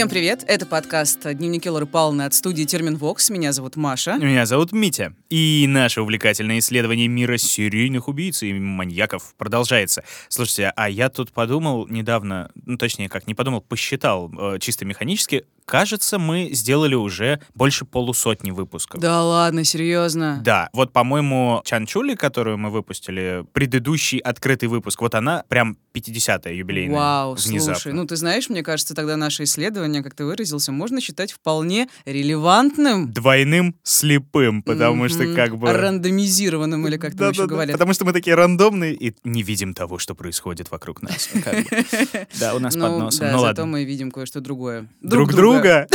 Всем привет! Это подкаст «Дневники Лоры Павловны» от студии «Терминвокс». Меня зовут Маша. Меня зовут Митя. И наше увлекательное исследование мира серийных убийц и маньяков продолжается. Слушайте, а я тут подумал недавно, ну точнее как, не подумал, посчитал э, чисто механически, кажется, мы сделали уже больше полусотни выпусков. Да ладно, серьезно? Да, вот, по-моему, Чанчули, которую мы выпустили, предыдущий открытый выпуск, вот она прям 50-я юбилейная. Вау, внезапно. слушай, ну ты знаешь, мне кажется, тогда наше исследование, как ты выразился, можно считать вполне релевантным. Двойным слепым, потому что Мгм. как бы... Рандомизированным, или как там еще говорят. Потому что мы такие рандомные и не видим того, что происходит вокруг нас. Да, у нас под Ну, носом. да, Ну зато ладно. мы видим кое-что другое. Друг друга. друга.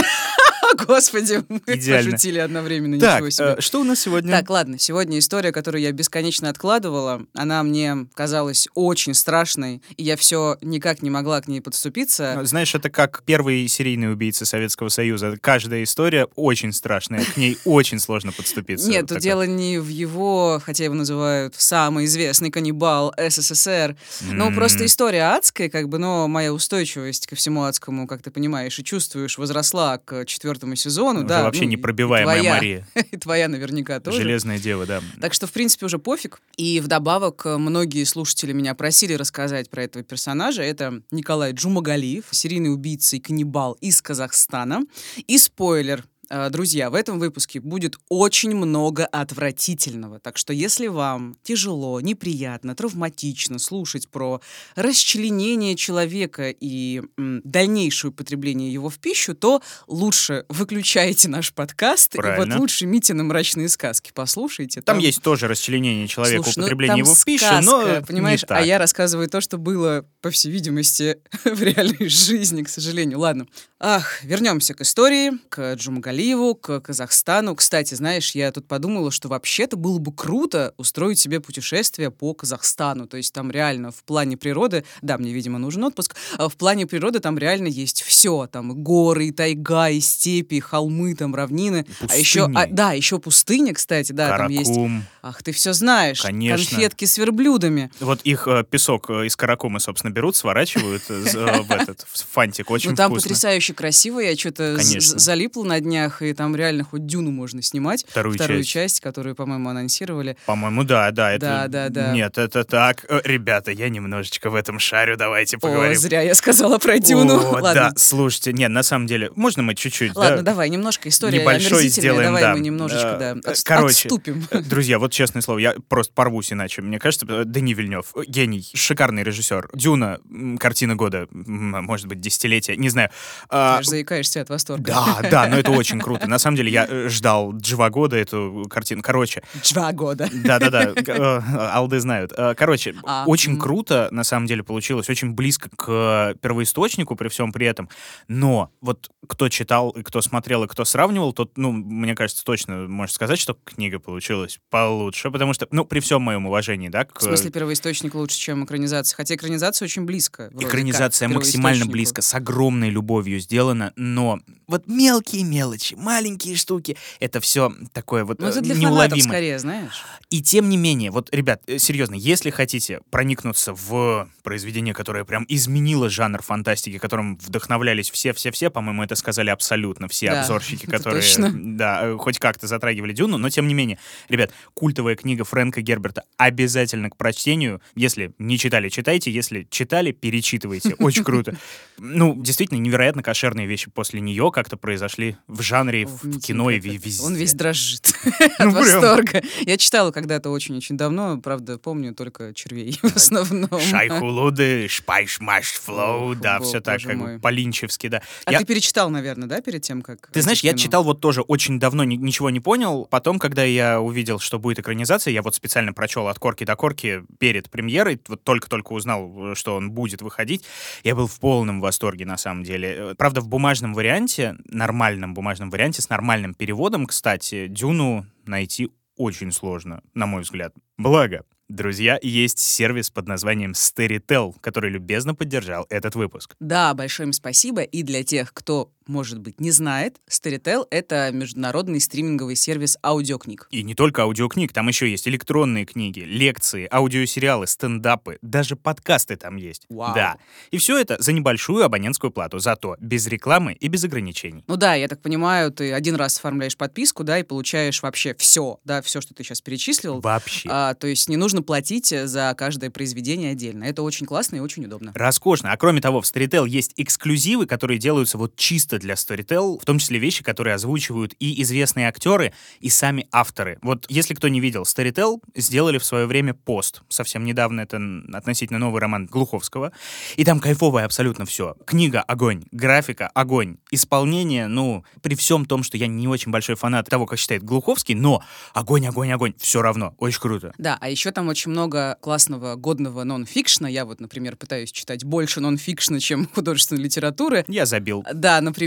Господи, мы Идеально. пошутили одновременно, Так, ничего себе. э, что у нас сегодня? Так, ладно, сегодня история, которую я бесконечно откладывала, она мне казалась очень страшной, и я все никак не могла к ней подступиться. Знаешь, это как первый серийный убийца Советского Союза. Каждая история очень страшная, к ней очень сложно подступиться. Нет, тут дело не в его, хотя его называют самый известный каннибал СССР. Ну, М. просто история адская, как бы, но моя устойчивость ко всему адскому, как ты понимаешь и чувствуешь, возросла к четвертому сезону. Уже да, вообще ну, непробиваемая твоя, Мария. И твоя наверняка тоже. Железная дева, да. Так что, в принципе, уже пофиг. И вдобавок, э, многие слушатели меня просили рассказать про этого персонажа. Это Николай Джумагалиев, серийный убийца и каннибал из Казахстана. И спойлер, Друзья, в этом выпуске будет очень много отвратительного. Так что если вам тяжело, неприятно, травматично слушать про расчленение человека и м, дальнейшее употребление его в пищу, то лучше выключайте наш подкаст. И Правильно. вот лучше Митины мрачные сказки послушайте. Там есть тоже расчленение человека, Слушай, ну, употребление там его в пищу, сказка, но понимаешь, не так. а я рассказываю то, что было, по всей видимости, в реальной жизни, к сожалению. Ладно. Ах, вернемся к истории, к Джумагалиеву, к Казахстану. Кстати, знаешь, я тут подумала, что вообще-то было бы круто устроить себе путешествие по Казахстану. То есть там реально в плане природы, да, мне, видимо, нужен отпуск, а в плане природы там реально есть все. Там и горы, и тайга, и степи, и холмы, там равнины. А еще, Пустыни. а, да, еще пустыня, кстати, да, там есть. Каракум. Ах, ты все знаешь. Конечно. Конфетки с верблюдами. Вот их э, песок э, из каракума, собственно, берут, сворачивают э, э, в этот фантик. Очень ну, там вкусно. потрясающе красиво. Я что-то залипла на днях, и там реально хоть дюну можно снимать. Вторую часть. часть, которую, по-моему, анонсировали. По-моему, да, да. Это... Да, да, да. Нет, это так. Э, Ребята, я немножечко в этом шарю, давайте О, поговорим. зря я сказала про дюну. О, Ладно. да, слушайте, нет, на самом деле, можно мы чуть-чуть, Ладно, да? давай, немножко история Небольшой сделаем, давай да. мы немножечко, Э, да, э, отс- короче, отступим. Друзья, вот честное слово, я просто порвусь иначе. Мне кажется, Дени Вильнев, гений, шикарный режиссер. Дюна, картина года, может быть, десятилетия, не знаю. А, Ты аж заикаешься от восторга. Да, да, но это очень круто. На самом деле, я э, ждал два года эту картину. Короче, Два года. да-да-да, э, алды знают. Э, Короче, А, очень круто, на самом деле, получилось, очень близко к первоисточнику при всем при этом. Но вот кто читал, и кто смотрел, и кто сравнивал, тот, ну, мне кажется, точно может сказать, что книга получилась получше, потому что, ну, при всем моем уважении, да, к... В смысле, первоисточник лучше, чем экранизация. Хотя экранизация очень близко. Экранизация максимально близко, с огромной любовью сделана, но вот мелкие мелочи, маленькие штуки, это все такое вот Ну, э, это для фанатов неуловимое. скорее, знаешь. И тем не менее, вот, ребят, э, серьезно, если хотите проникнуться в произведение, которое прям изменило жанр фантастики, которым вдохновлялись все-все-все, по-моему, это сказали абсолютно все Да, обзорщики, которые, точно. да, э, хоть как-то затрагивали Дюну, но тем не менее, ребят, культовая книга Фрэнка Герберта обязательно к прочтению. Если не читали, читайте, если читали, перечитывайте. Очень круто. Ну, действительно, невероятно кошерные вещи после нее как-то произошли в жанре, Ох, в кино и везде. Он весь дрожит Ну, от прям. восторга. Я читала когда-то очень-очень давно, правда, помню только червей в основном. Шайхулуды, шпайшмаш флоу, да, все так, как по-линчевски, да. А ты перечитал, наверное, да, перед тем, как... Ты знаешь, я читал вот тоже очень давно, ни- ничего не понял. Потом, когда я увидел, что будет экранизация, я вот специально прочел от корки до корки перед премьерой, вот только-только узнал, что он будет выходить. Я был в полном восторге, на самом деле. Э, Правда, в бумажном варианте, нормальном бумажном варианте, с нормальным переводом, кстати, Дюну найти очень сложно, на мой взгляд. Благо, Друзья, есть сервис под названием Storytel, который любезно поддержал этот выпуск. Да, большое им спасибо. И для тех, кто может быть, не знает, Storytel — это международный стриминговый сервис аудиокниг. И не только аудиокниг, там еще есть электронные книги, лекции, аудиосериалы, стендапы, даже подкасты там есть. Вау. Да. И все это за небольшую абонентскую плату, зато без рекламы и без ограничений. Ну да, я так понимаю, ты один раз оформляешь подписку, да, и получаешь вообще все, да, все, что ты сейчас перечислил. Вообще. А, то есть не нужно платить за каждое произведение отдельно. Это очень классно и очень удобно. Роскошно. А кроме того, в Storytel есть эксклюзивы, которые делаются вот чисто для Storytel, в том числе вещи, которые озвучивают и известные актеры, и сами авторы. Вот если кто не видел, Storytel сделали в свое время пост. Совсем недавно это относительно новый роман Глуховского. И там кайфовое абсолютно все. Книга — огонь, графика — огонь, исполнение, ну, при всем том, что я не очень большой фанат того, как считает Глуховский, но огонь, огонь, огонь, все равно. Очень круто. Да, а еще там очень много классного, годного нон-фикшна. Я вот, например, пытаюсь читать больше нон-фикшна, чем художественной литературы. Я забил. Да, например,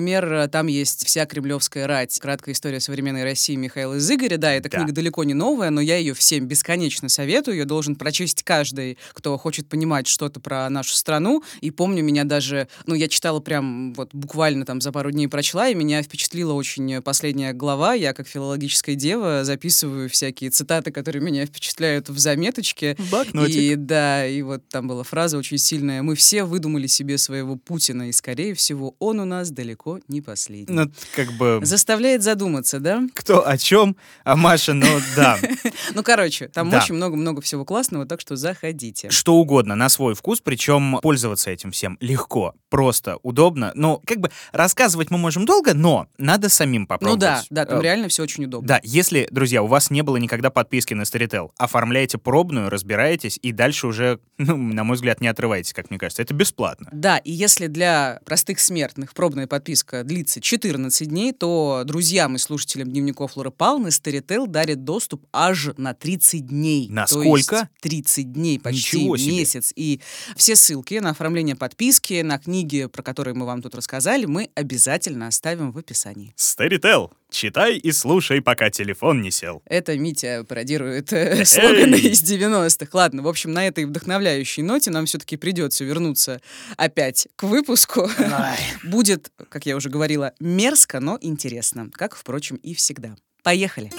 там есть «Вся кремлевская рать», краткая история современной России Михаила Зыгоря. Да, эта Да. книга далеко не новая, но я ее всем бесконечно советую. Ее должен прочесть каждый, кто хочет понимать что-то про нашу страну. И помню, меня даже, ну, я читала прям вот буквально там за пару дней прочла, и меня впечатлила очень последняя глава. Я, как филологическая дева, записываю всякие цитаты, которые меня впечатляют в заметочке. Блокнотик. И да, и вот там была фраза очень сильная. Мы все выдумали себе своего Путина, и, скорее всего, он у нас далеко не последний. Ну, как бы... Заставляет задуматься, да? Кто о чем, а Маша, ну да. Ну, короче, там очень много-много всего классного, так что заходите. Что угодно на свой вкус, причем пользоваться этим всем легко, просто, удобно. Ну, как бы рассказывать мы можем долго, но надо самим Ну попробовать. да, да, там Э, реально все очень удобно. Да, если, друзья, у вас не было никогда подписки на Storytel, оформляйте пробную, разбираетесь и дальше уже, ну, на мой взгляд, не отрывайтесь, как мне кажется. Это бесплатно. Да, и если для простых смертных пробная подписка длится 14 дней, то друзьям и слушателям дневников Лоры Палны Storytel дарит доступ аж на 30 дней. На То сколько? есть 30 дней, почти Ничего себе. месяц. И все ссылки на оформление подписки, на книги, про которые мы вам тут рассказали, мы обязательно оставим в описании. Storytel. Читай и слушай, пока телефон не сел. Это Митя пародирует э, слоганы из 90-х. Ладно, в общем, на этой вдохновляющей ноте нам все-таки придется вернуться опять к выпуску. Будет, как я уже говорила, мерзко, но интересно, как, впрочем, и всегда. Поехали.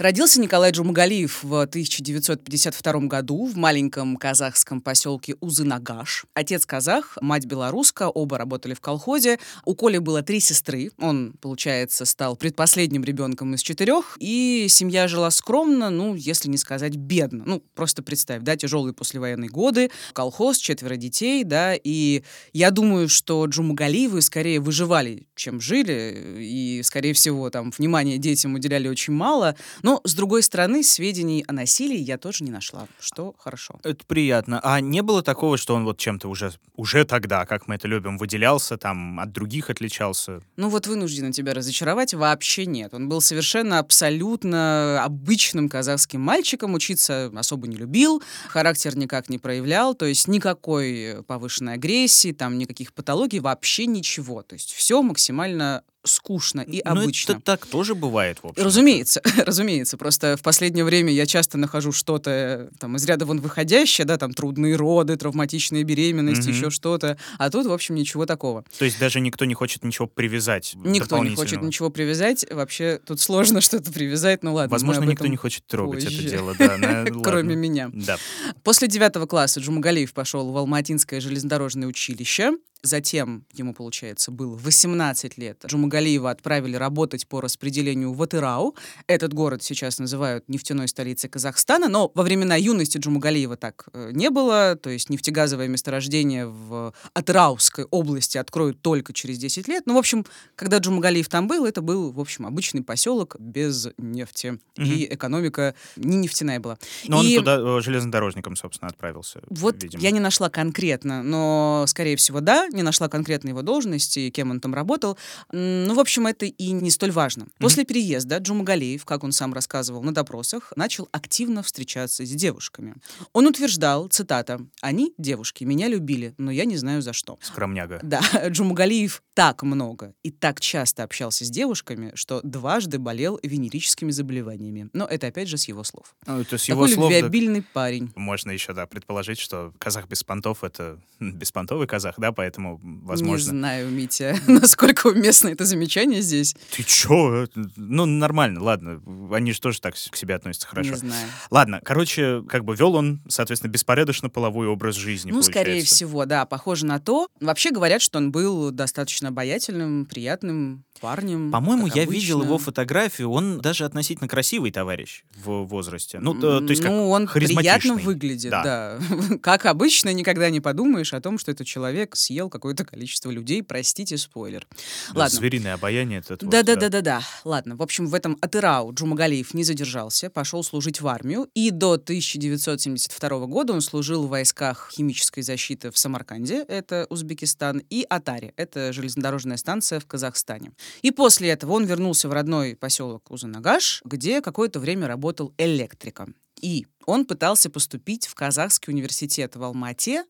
Родился Николай Джумагалиев в 1952 году в маленьком казахском поселке Узынагаш. Отец казах, мать белоруска, оба работали в колхозе. У Коли было три сестры. Он, получается, стал предпоследним ребенком из четырех. И семья жила скромно, ну, если не сказать бедно. Ну, просто представь, да, тяжелые послевоенные годы, колхоз, четверо детей, да, и я думаю, что Джумагалиевы скорее выживали, чем жили, и, скорее всего, там, внимания детям уделяли очень мало. Но, с другой стороны, сведений о насилии я тоже не нашла, что хорошо. Это приятно. А не было такого, что он вот чем-то уже, уже тогда, как мы это любим, выделялся, там, от других отличался? Ну вот вынуждена тебя разочаровать, вообще нет. Он был совершенно абсолютно обычным казахским мальчиком, учиться особо не любил, характер никак не проявлял, то есть никакой повышенной агрессии, там никаких патологий, вообще ничего. То есть все максимально скучно и Ну, обычно. это так тоже бывает, в общем. Разумеется, разумеется. Просто в последнее время я часто нахожу что-то э, там из ряда вон выходящее, да, там трудные роды, травматичная беременность, Мгм. еще что-то. А тут, в общем, ничего такого. То есть даже никто не хочет ничего привязать Никто не хочет ничего привязать. Вообще тут сложно что-то привязать. Ну ладно, Возможно, никто не хочет трогать позже. это дело, да. на- Кроме меня. Да. После девятого класса Джумагалиев пошел в Алматинское железнодорожное училище. Затем ему, получается, было 18 лет. Джумагалиева отправили работать по распределению в Атырау. Этот город сейчас называют нефтяной столицей Казахстана, но во времена юности Джумагалиева так э, не было. То есть нефтегазовое месторождение в Атырауской области откроют только через 10 лет. Ну, в общем, когда Джумагалиев там был, это был, в общем, обычный поселок без нефти. И экономика не нефтяная была. Но И- он туда э, железнодорожником, собственно, отправился. вот видимо. я не нашла конкретно, но, скорее всего, да. Не нашла конкретно его должности, кем он там работал. Ну, в общем, это и не столь важно. После переезда Джумагалиев, как он сам рассказывал на допросах, начал активно встречаться с девушками. Он утверждал, цитата, «Они, девушки, меня любили, но я не знаю за что». Скромняга. Да, Джумагалиев так много и так часто общался с девушками, что дважды болел венерическими заболеваниями. Но это опять же с его слов. Ну, это с его Такой слов, да, любвеобильный парень. можно еще, да, предположить, что казах без понтов — это беспонтовый казах, да, поэтому, возможно... Не знаю, Митя, насколько уместно это замечание здесь. Ты чё? Ну, нормально, ладно. Они же тоже так к себе относятся хорошо. Не знаю. Ладно, короче, как бы вел он, соответственно, беспорядочно половой образ жизни, Ну, скорее получается. всего, да, похоже на то. Вообще говорят, что он был достаточно обаятельным, приятным парнем. По-моему, я видел обычно. его фотографию, он даже относительно красивый товарищ в возрасте. Ну, то, то есть как ну, он приятно харизматичный. выглядит, Да. да. Как обычно, никогда не подумаешь о том, что этот человек съел какое-то количество людей. Простите, спойлер. Да, Ладно. Звериное обаяние вот, Да, да, да, да, да. Ладно. В общем, в этом Атырау Джумагалиев не задержался, пошел служить в армию. И до 1972 года он служил в войсках химической защиты в Самарканде, это Узбекистан, и Атаре, это железнодорожная станция в Казахстане. И после этого он вернулся в родной поселок Узанагаш, где какое-то время работал электриком. И он пытался поступить в Казахский университет в Алмате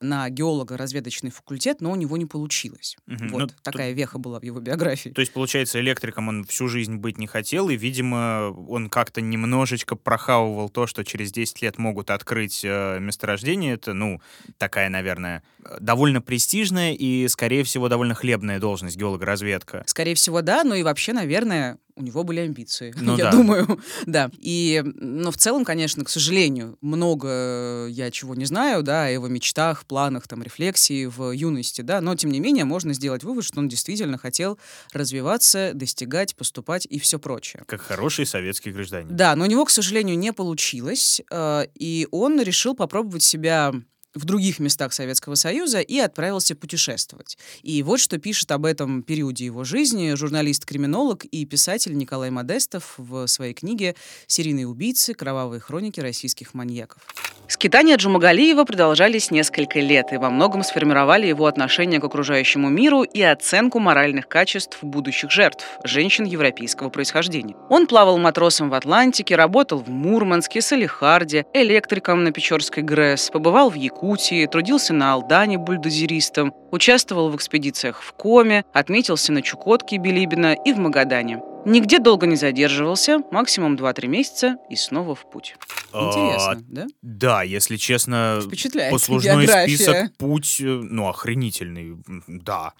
на геолого-разведочный факультет, но у него не получилось. Мгм. Вот Ну, такая веха была в его биографии. То есть, получается, электриком он всю жизнь быть не хотел, и, видимо, он как-то немножечко прохавывал то, что через 10 лет могут открыть э, месторождение. Это, ну, такая, наверное, довольно престижная и, скорее всего, довольно хлебная должность геолога-разведка. Скорее всего, да, но и вообще, наверное, у него были амбиции, Ну я да. думаю, да. И, но в целом, конечно, к сожалению, много я чего не знаю, да, о его мечтах, планах, там, рефлексии в юности, да, но, тем не менее, можно сделать вывод, что он действительно хотел развиваться, достигать, поступать и все прочее. Как хороший советский гражданин. Да, но у него, к сожалению, не получилось, э, и он решил попробовать себя в других местах Советского Союза и отправился путешествовать. И вот что пишет об этом периоде его жизни журналист-криминолог и писатель Николай Модестов в своей книге «Серийные убийцы. Кровавые хроники российских маньяков». Скитания Джумагалиева продолжались несколько лет и во многом сформировали его отношение к окружающему миру и оценку моральных качеств будущих жертв, женщин европейского происхождения. Он плавал матросом в Атлантике, работал в Мурманске, Салихарде, электриком на Печорской ГРЭС, побывал в Якутии, трудился на Алдане бульдозеристом, участвовал в экспедициях в Коме, отметился на Чукотке Билибина и в Магадане. Нигде долго не задерживался, максимум 2-3 месяца и снова в путь. А, Интересно, да? Да, если честно, Впечатляет послужной список путь, э, ну, охренительный, да.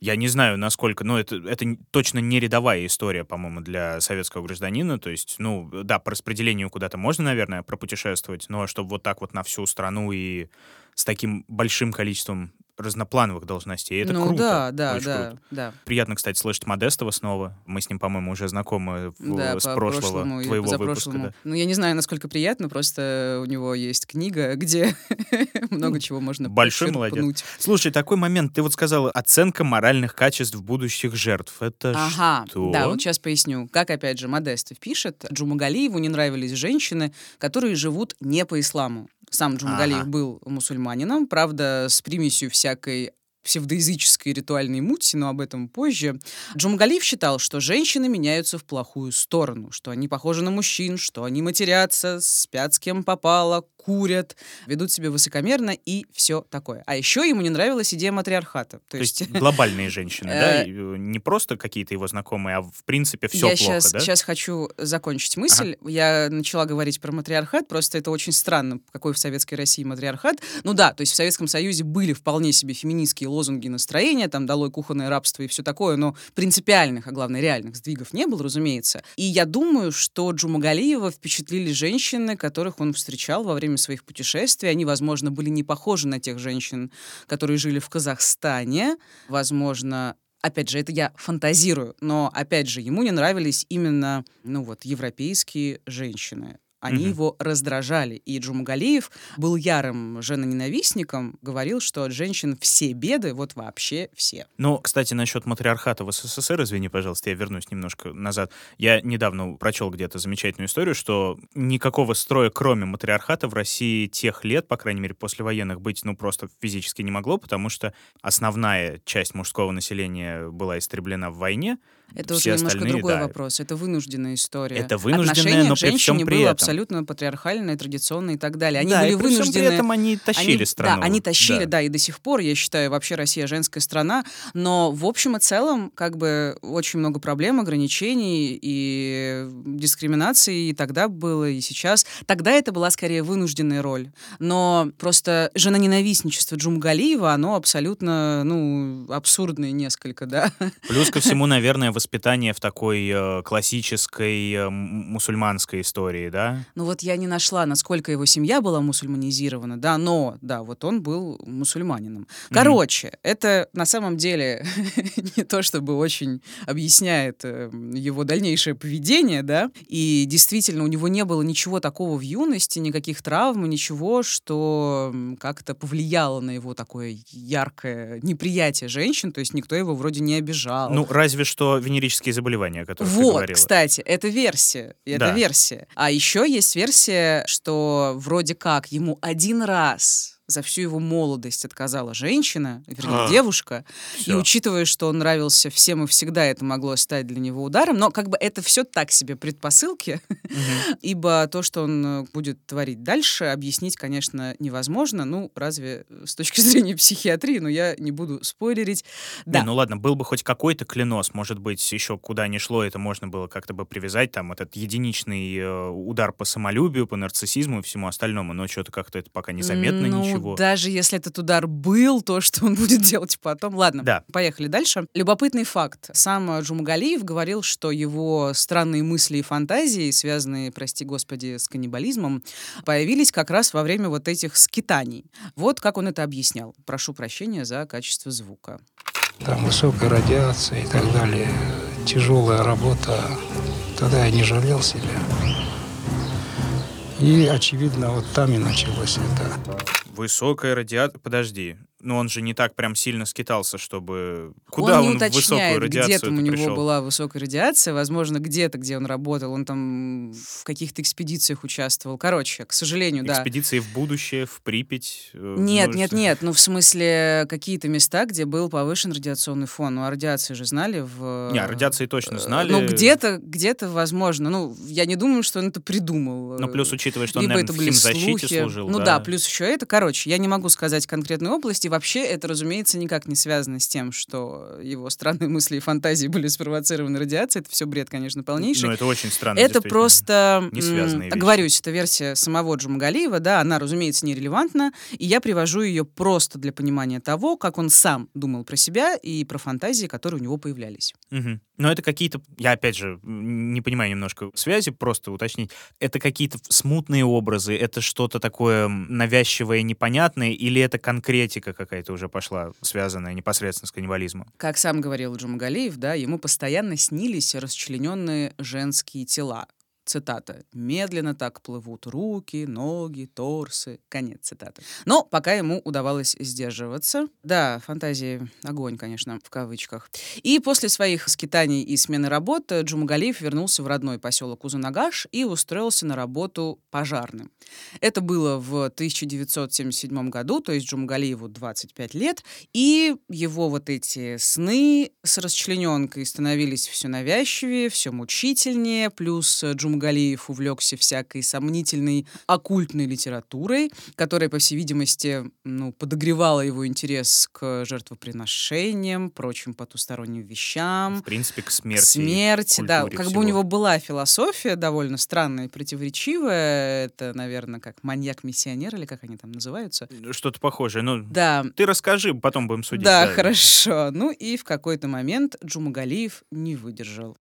Я не знаю, насколько, но это, это н- точно не рядовая история, по-моему, для советского гражданина. То есть, ну, да, по распределению куда-то можно, наверное, пропутешествовать, но чтобы вот так вот на всю страну и с таким большим количеством разноплановых должностей, это ну круто. да, да, очень да, круто. да. Приятно, кстати, слышать Модестова снова. Мы с ним, по-моему, уже знакомы в- Да, с по прошлого прошлому и твоего выпуска. да. Ну, я не знаю, насколько приятно, просто у него есть книга, где много чего можно Большой молодец. Слушай, такой момент, ты вот сказала, оценка моральных качеств будущих жертв. Это Ага, что? да, вот сейчас поясню. Как, опять же, Модестов пишет, Джумагалиеву не нравились женщины, которые живут не по исламу. Сам Джумагалиев Ага. был мусульманином, правда, с примесью всякой псевдоязыческой ритуальной мути, но об этом позже. Джумгалиев считал, что женщины меняются в плохую сторону, что они похожи на мужчин, что они матерятся, спят с кем попало, курят, ведут себя высокомерно и все такое. А еще ему не нравилась идея матриархата. То, То есть глобальные женщины, да? И, э, Не просто какие-то его знакомые, а в принципе все я плохо, сейчас, да? сейчас хочу закончить мысль. Я начала говорить про матриархат, просто это очень странно, какой в Советской России матриархат. Ну да, то есть в Советском Союзе были вполне себе феминистские лозунги настроения, там «долой кухонное рабство» и все такое, но принципиальных, а главное реальных сдвигов не было, разумеется. И я думаю, что Джумагалиева впечатлили женщины, которых он встречал во время своих путешествий. Они, возможно, были не похожи на тех женщин, которые жили в Казахстане. Возможно, опять же, это я фантазирую, но, опять же, ему не нравились именно, ну вот, европейские женщины. Они Мгм. его раздражали. И Джумагалиев был ярым женоненавистником, говорил, что от женщин все беды, вот вообще все. Ну, кстати, насчет матриархата в СССР, извини, пожалуйста, я вернусь немножко назад. Я недавно прочел где-то замечательную историю, что никакого строя, кроме матриархата, в России тех лет, по крайней мере, послевоенных, быть, ну, просто физически не могло, потому что основная часть мужского населения была истреблена в войне. Это Все уже немножко другой да. вопрос. Это вынужденная история. Это вынужденная, Отношение но к при женщине при было этом. абсолютно патриархальное, традиционное и так далее. Они да, были и при вынуждены... при этом они тащили они, страну. Да, они тащили, да. и до сих пор, я считаю, вообще Россия женская страна, но в общем и целом, как бы, очень много проблем, ограничений и дискриминации и тогда было, и сейчас. Тогда это была скорее вынужденная роль, но просто женоненавистничество Джумгалиева, оно абсолютно, ну, абсурдное несколько, да. Плюс ко всему, наверное, воспитание в такой э, классической э, мусульманской истории, да? Ну вот я не нашла, насколько его семья была мусульманизирована, да, но, да, вот он был мусульманином. Короче, это на самом деле не то, чтобы очень объясняет э, его дальнейшее поведение, да, и действительно у него не было ничего такого в юности, никаких травм, ничего, что как-то повлияло на его такое яркое неприятие женщин, то есть никто его вроде не обижал. Ну, разве что венерические заболевания, о которых ты Вот, говорила. кстати, это версия. Это Да. версия. А еще есть версия, что вроде как ему один раз за всю его молодость отказала женщина, вернее, А, девушка. И всё. учитывая, что он нравился всем и всегда, это могло стать для него ударом. Но как бы это все так себе предпосылки, Мгм. ибо то, что он э, будет творить дальше, объяснить, конечно, невозможно. Ну, разве с точки зрения психиатрии, но я не буду спойлерить. Да. Не, ну ладно, был бы хоть какой-то клянос, может быть, еще куда ни шло, это можно было как-то бы привязать, там, этот единичный э, удар по самолюбию, по нарциссизму и всему остальному, но что-то как-то это пока незаметно ну, ничего. Даже если этот удар был, то что он будет делать потом? Ладно, Да. поехали дальше. Любопытный факт. Сам Джумагалиев говорил, что его странные мысли и фантазии, связанные, прости господи, с каннибализмом, появились как раз во время вот этих скитаний. Вот как он это объяснял. Прошу прощения за качество звука. там высокая радиация и так далее, тяжелая работа. Тогда я не жалел себя. И, очевидно, вот там и началось это. Высокая радиация... Подожди, но он же не так прям сильно скитался, чтобы... Куда он не он, в высокую уточняет, где радиацию там у него пришел? была высокая радиация. Возможно, где-то, где он работал, он там в каких-то экспедициях участвовал. Короче, к сожалению, да. Экспедиции в будущее, в Припять? э, Нет, ну, нет, что- нет. Ну, в смысле, какие-то места, где был повышен радиационный фон. Ну, о радиации же знали в... Не, о радиации точно э, знали. Ну, где-то, где-то, возможно. Ну, я не думаю, что он это придумал. Ну, плюс учитывая, что он, Либо наверное, это в химзащите слухи. служил. Ну да. плюс еще это. Короче, я не могу сказать конкретной области. Вообще, это, разумеется, никак не связано с тем, что его странные мысли и фантазии были спровоцированы радиацией. Это все бред, конечно, полнейший. Ну, это очень странно. Это просто, Не связанные оговорюсь, это версия самого Джумагалиева, да, она, разумеется, нерелевантна, и я привожу ее просто для понимания того, как он сам думал про себя и про фантазии, которые у него появлялись. Мгм. Но это какие-то, я опять же не понимаю немножко связи, просто уточнить. Это какие-то смутные образы, это что-то такое навязчивое, непонятное, или это конкретика какая-то уже пошла, связанная непосредственно с каннибализмом? Как сам говорил Джумагалиев, да, ему постоянно снились расчлененные женские тела. Цитата. «Медленно так плывут руки, ноги, торсы». Конец цитаты. Но пока ему удавалось сдерживаться. Да, фантазии огонь, конечно, в кавычках. И после своих скитаний и смены работ э, Джумагалиев вернулся в родной поселок Узунагаш и устроился на работу пожарным. Это было в 1977 году, то есть Джумагалиеву 25 лет, и его вот эти сны с расчлененкой становились все навязчивее, все мучительнее, плюс э, Джумагалиев увлекся всякой сомнительной оккультной литературой, которая, по всей видимости, ну, подогревала его интерес к жертвоприношениям, прочим потусторонним вещам. В принципе, к К смерти. смерти, да. Как бы всего. у него была философия довольно странная и противоречивая. Это, наверное, как маньяк-миссионер или как они там называются. Что-то похожее. Ну, Да, ты расскажи, потом будем судить. да, хорошо. Ну и в какой-то момент Джумагалиев не выдержал.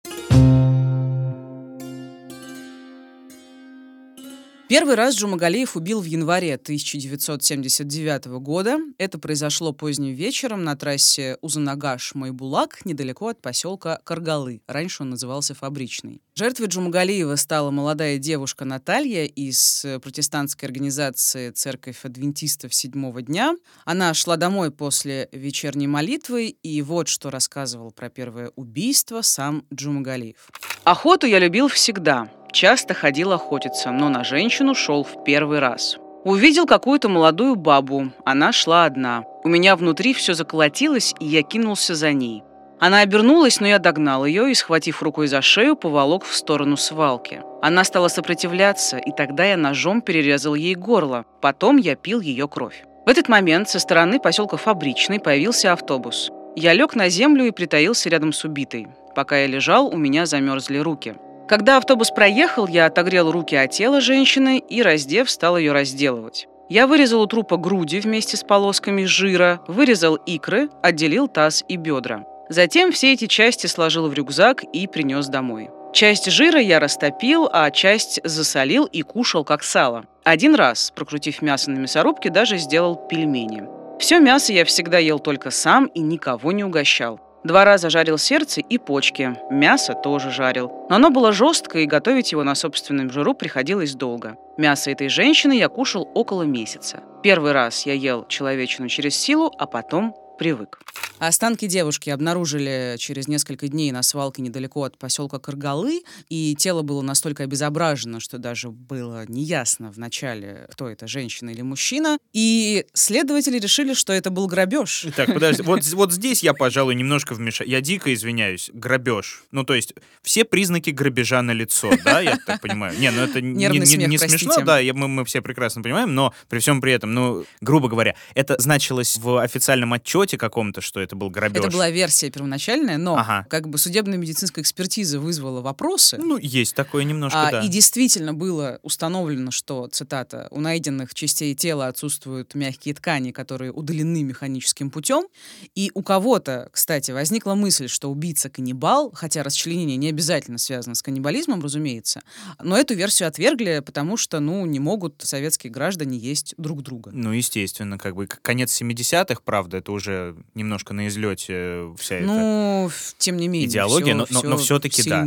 Первый раз Джумагалиев убил в январе 1979 года. Это произошло поздним вечером на трассе Узанагаш-Майбулак, недалеко от поселка Каргалы. Раньше он назывался Фабричный. Жертвой Джумагалиева стала молодая девушка Наталья из протестантской организации «Церковь адвентистов седьмого дня». Она шла домой после вечерней молитвы, и вот что рассказывал про первое убийство сам Джумагалиев. «Охоту я любил всегда. Часто ходил охотиться, но на женщину шел в первый раз. Увидел какую-то молодую бабу. Она шла одна. У меня внутри все заколотилось, и я кинулся за ней. Она обернулась, но я догнал ее и, схватив рукой за шею, поволок в сторону свалки. Она стала сопротивляться, и тогда я ножом перерезал ей горло. Потом я пил ее кровь. В этот момент со стороны поселка Фабричный появился автобус. Я лег на землю и притаился рядом с убитой. Пока я лежал, у меня замерзли руки. Когда автобус проехал, я отогрел руки от тела женщины и, раздев, стал ее разделывать. Я вырезал у трупа груди вместе с полосками жира, вырезал икры, отделил таз и бедра. Затем все эти части сложил в рюкзак и принес домой. Часть жира я растопил, а часть засолил и кушал как сало. Один раз, прокрутив мясо на мясорубке, даже сделал пельмени. Все мясо я всегда ел только сам и никого не угощал. Два раза жарил сердце и почки. Мясо тоже жарил. Но оно было жесткое, и готовить его на собственном жиру приходилось долго. Мясо этой женщины я кушал около месяца. Первый раз я ел человечину через силу, а потом привык. Останки девушки обнаружили через несколько дней на свалке недалеко от поселка Каргалы, и тело было настолько обезображено, что даже было неясно вначале, кто это, женщина или мужчина. И следователи решили, что это был грабеж. Так, подожди, вот, вот здесь я, пожалуй, немножко вмешаю. Я дико извиняюсь. Грабеж. Ну, то есть все признаки грабежа на лицо, да, я так понимаю? Не, ну это не, не, смех, не смешно, да, я- мы, мы все прекрасно понимаем, но при всем при этом, ну, грубо говоря, это значилось в официальном отчете каком-то, что это был грабеж. Это была версия первоначальная, но Ага. как бы судебно-медицинская экспертиза вызвала вопросы. Ну, есть такое немножко, А, да. И действительно было установлено, что, цитата, у найденных частей тела отсутствуют мягкие ткани, которые удалены механическим путем. И у кого-то, кстати, возникла мысль, что убийца каннибал, хотя расчленение не обязательно связано с каннибализмом, разумеется, но эту версию отвергли, потому что, ну, не могут советские граждане есть друг друга. Ну, естественно, как бы конец 70-х, правда, это уже немножко на излете вся эта... Ну, ф- тем не менее. идеология, всё- но- но- но всё всё-таки да.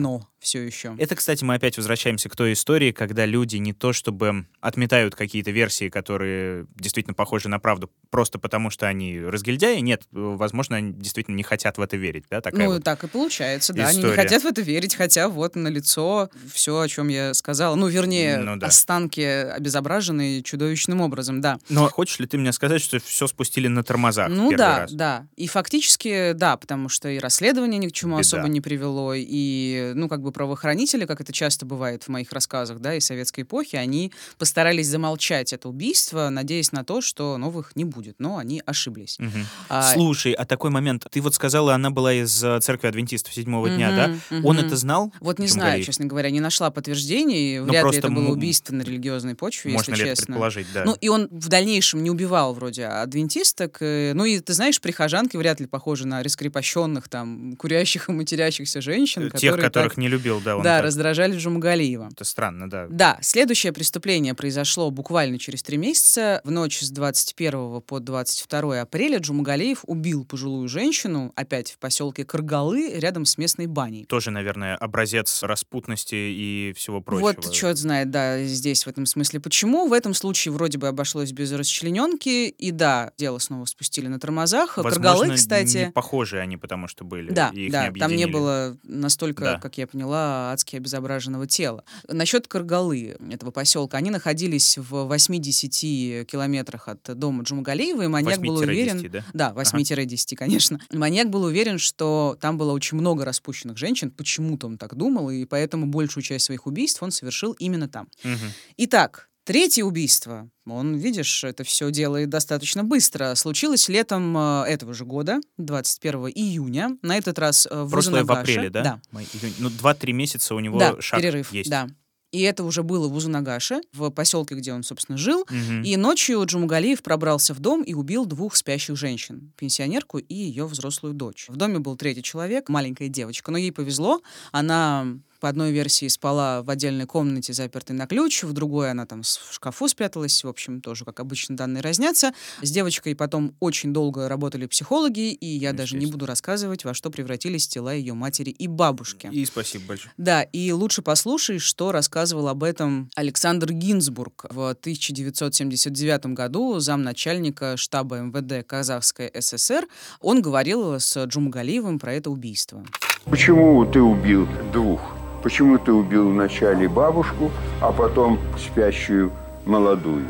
Все еще. Это, кстати, мы опять возвращаемся к той истории, когда люди не то чтобы отметают какие-то версии, которые действительно похожи на правду, просто потому что они разгильдяи. Нет, возможно, они действительно не хотят в это верить. Да, такая ну, вот. так и получается, да. Они не хотят в это верить, хотя вот на лицо все, о чем я сказала. Ну, вернее, Ну да. останки обезображены чудовищным образом, да. Но хочешь ли ты мне сказать, что все спустили на тормозах ну да, раз? да. И фактически, да, потому что и расследование ни к чему Беда. особо не привело, и, ну, как бы правоохранители, как это часто бывает в моих рассказах, да, из советской эпохи, они постарались замолчать это убийство, надеясь на то, что новых не будет. Но они ошиблись. Мгм. А, Слушай, а такой момент, ты вот сказала, она была из э, церкви адвентистов седьмого дня, да? мгм, Он это знал? Вот не знаю, Джумгалиев? честно говоря, не нашла подтверждений. Ну, Вряд ли просто это было убийство на религиозной почве, Можно если ли это честно. предположить, да? Ну, и он в дальнейшем не убивал вроде адвентисток. э, Ну, и ты знаешь, прихожанки вряд ли похожи на раскрепощенных, там, курящих и матерящихся женщин, Э, которые Тех, которых так, не любил, да, он да, так. раздражали Джумгалиева. Это странно, да. Да, следующее преступление произошло буквально через три месяца. В ночь с 21 по 22 апреля Джумгалиев убил пожилую женщину, опять в поселке Каргалы, рядом с местной баней. Тоже, наверное, образец распутности и всего прочего. Вот черт знает, да, здесь в этом смысле почему. В этом случае вроде бы обошлось без расчлененки. И да, дело снова спустили на тормозах. Возможно, Каргалы, кстати... не похожие они потому что были. Да, да, там не было настолько, Да. как я поняла, адски обезображенного тела. Насчет Каргалы, этого поселка, они находились в 80 километрах от дома Джумгалиева, и маньяк был 8-10, уверен... да? Да, 8-10, конечно. Маньяк был уверен, что там было очень много распущенных женщин, почему-то он так думал, и поэтому большую часть своих убийств он совершил именно там. Мгм. Итак, третье убийство. Он, видишь, это все делает достаточно быстро. Случилось летом э, этого же года, 21 июня. На этот раз э, в Прошлое в Узунагаше. апреле, да? Да. Май, июнь. Ну, 2-3 месяца у него Да, шаг перерыв. есть. Да. И это уже было в Узунагаше, в поселке, где он, собственно, жил. Мгм. И ночью Джумагалиев пробрался в дом и убил двух спящих женщин, пенсионерку и ее взрослую дочь. В доме был третий человек, маленькая девочка, но ей повезло, она По одной версии спала в отдельной комнате, запертой на ключ, в другой она там в шкафу спряталась. В общем, тоже, как обычно, данные разнятся. С девочкой потом очень долго работали психологи, и я даже не буду рассказывать, во что превратились тела ее матери и бабушки. И спасибо большое. Да, и лучше послушай, что рассказывал об этом Александр Гинзбург в 1979 году, замначальника штаба МВД Казахской ССР. Он говорил с Джумгалиевым про это убийство. Почему ты убил двух? Почему ты убил вначале бабушку, а потом спящую молодую?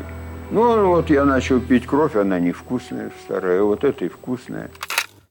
Ну, вот я начал пить кровь, она невкусная, старая, вот это и вкусная.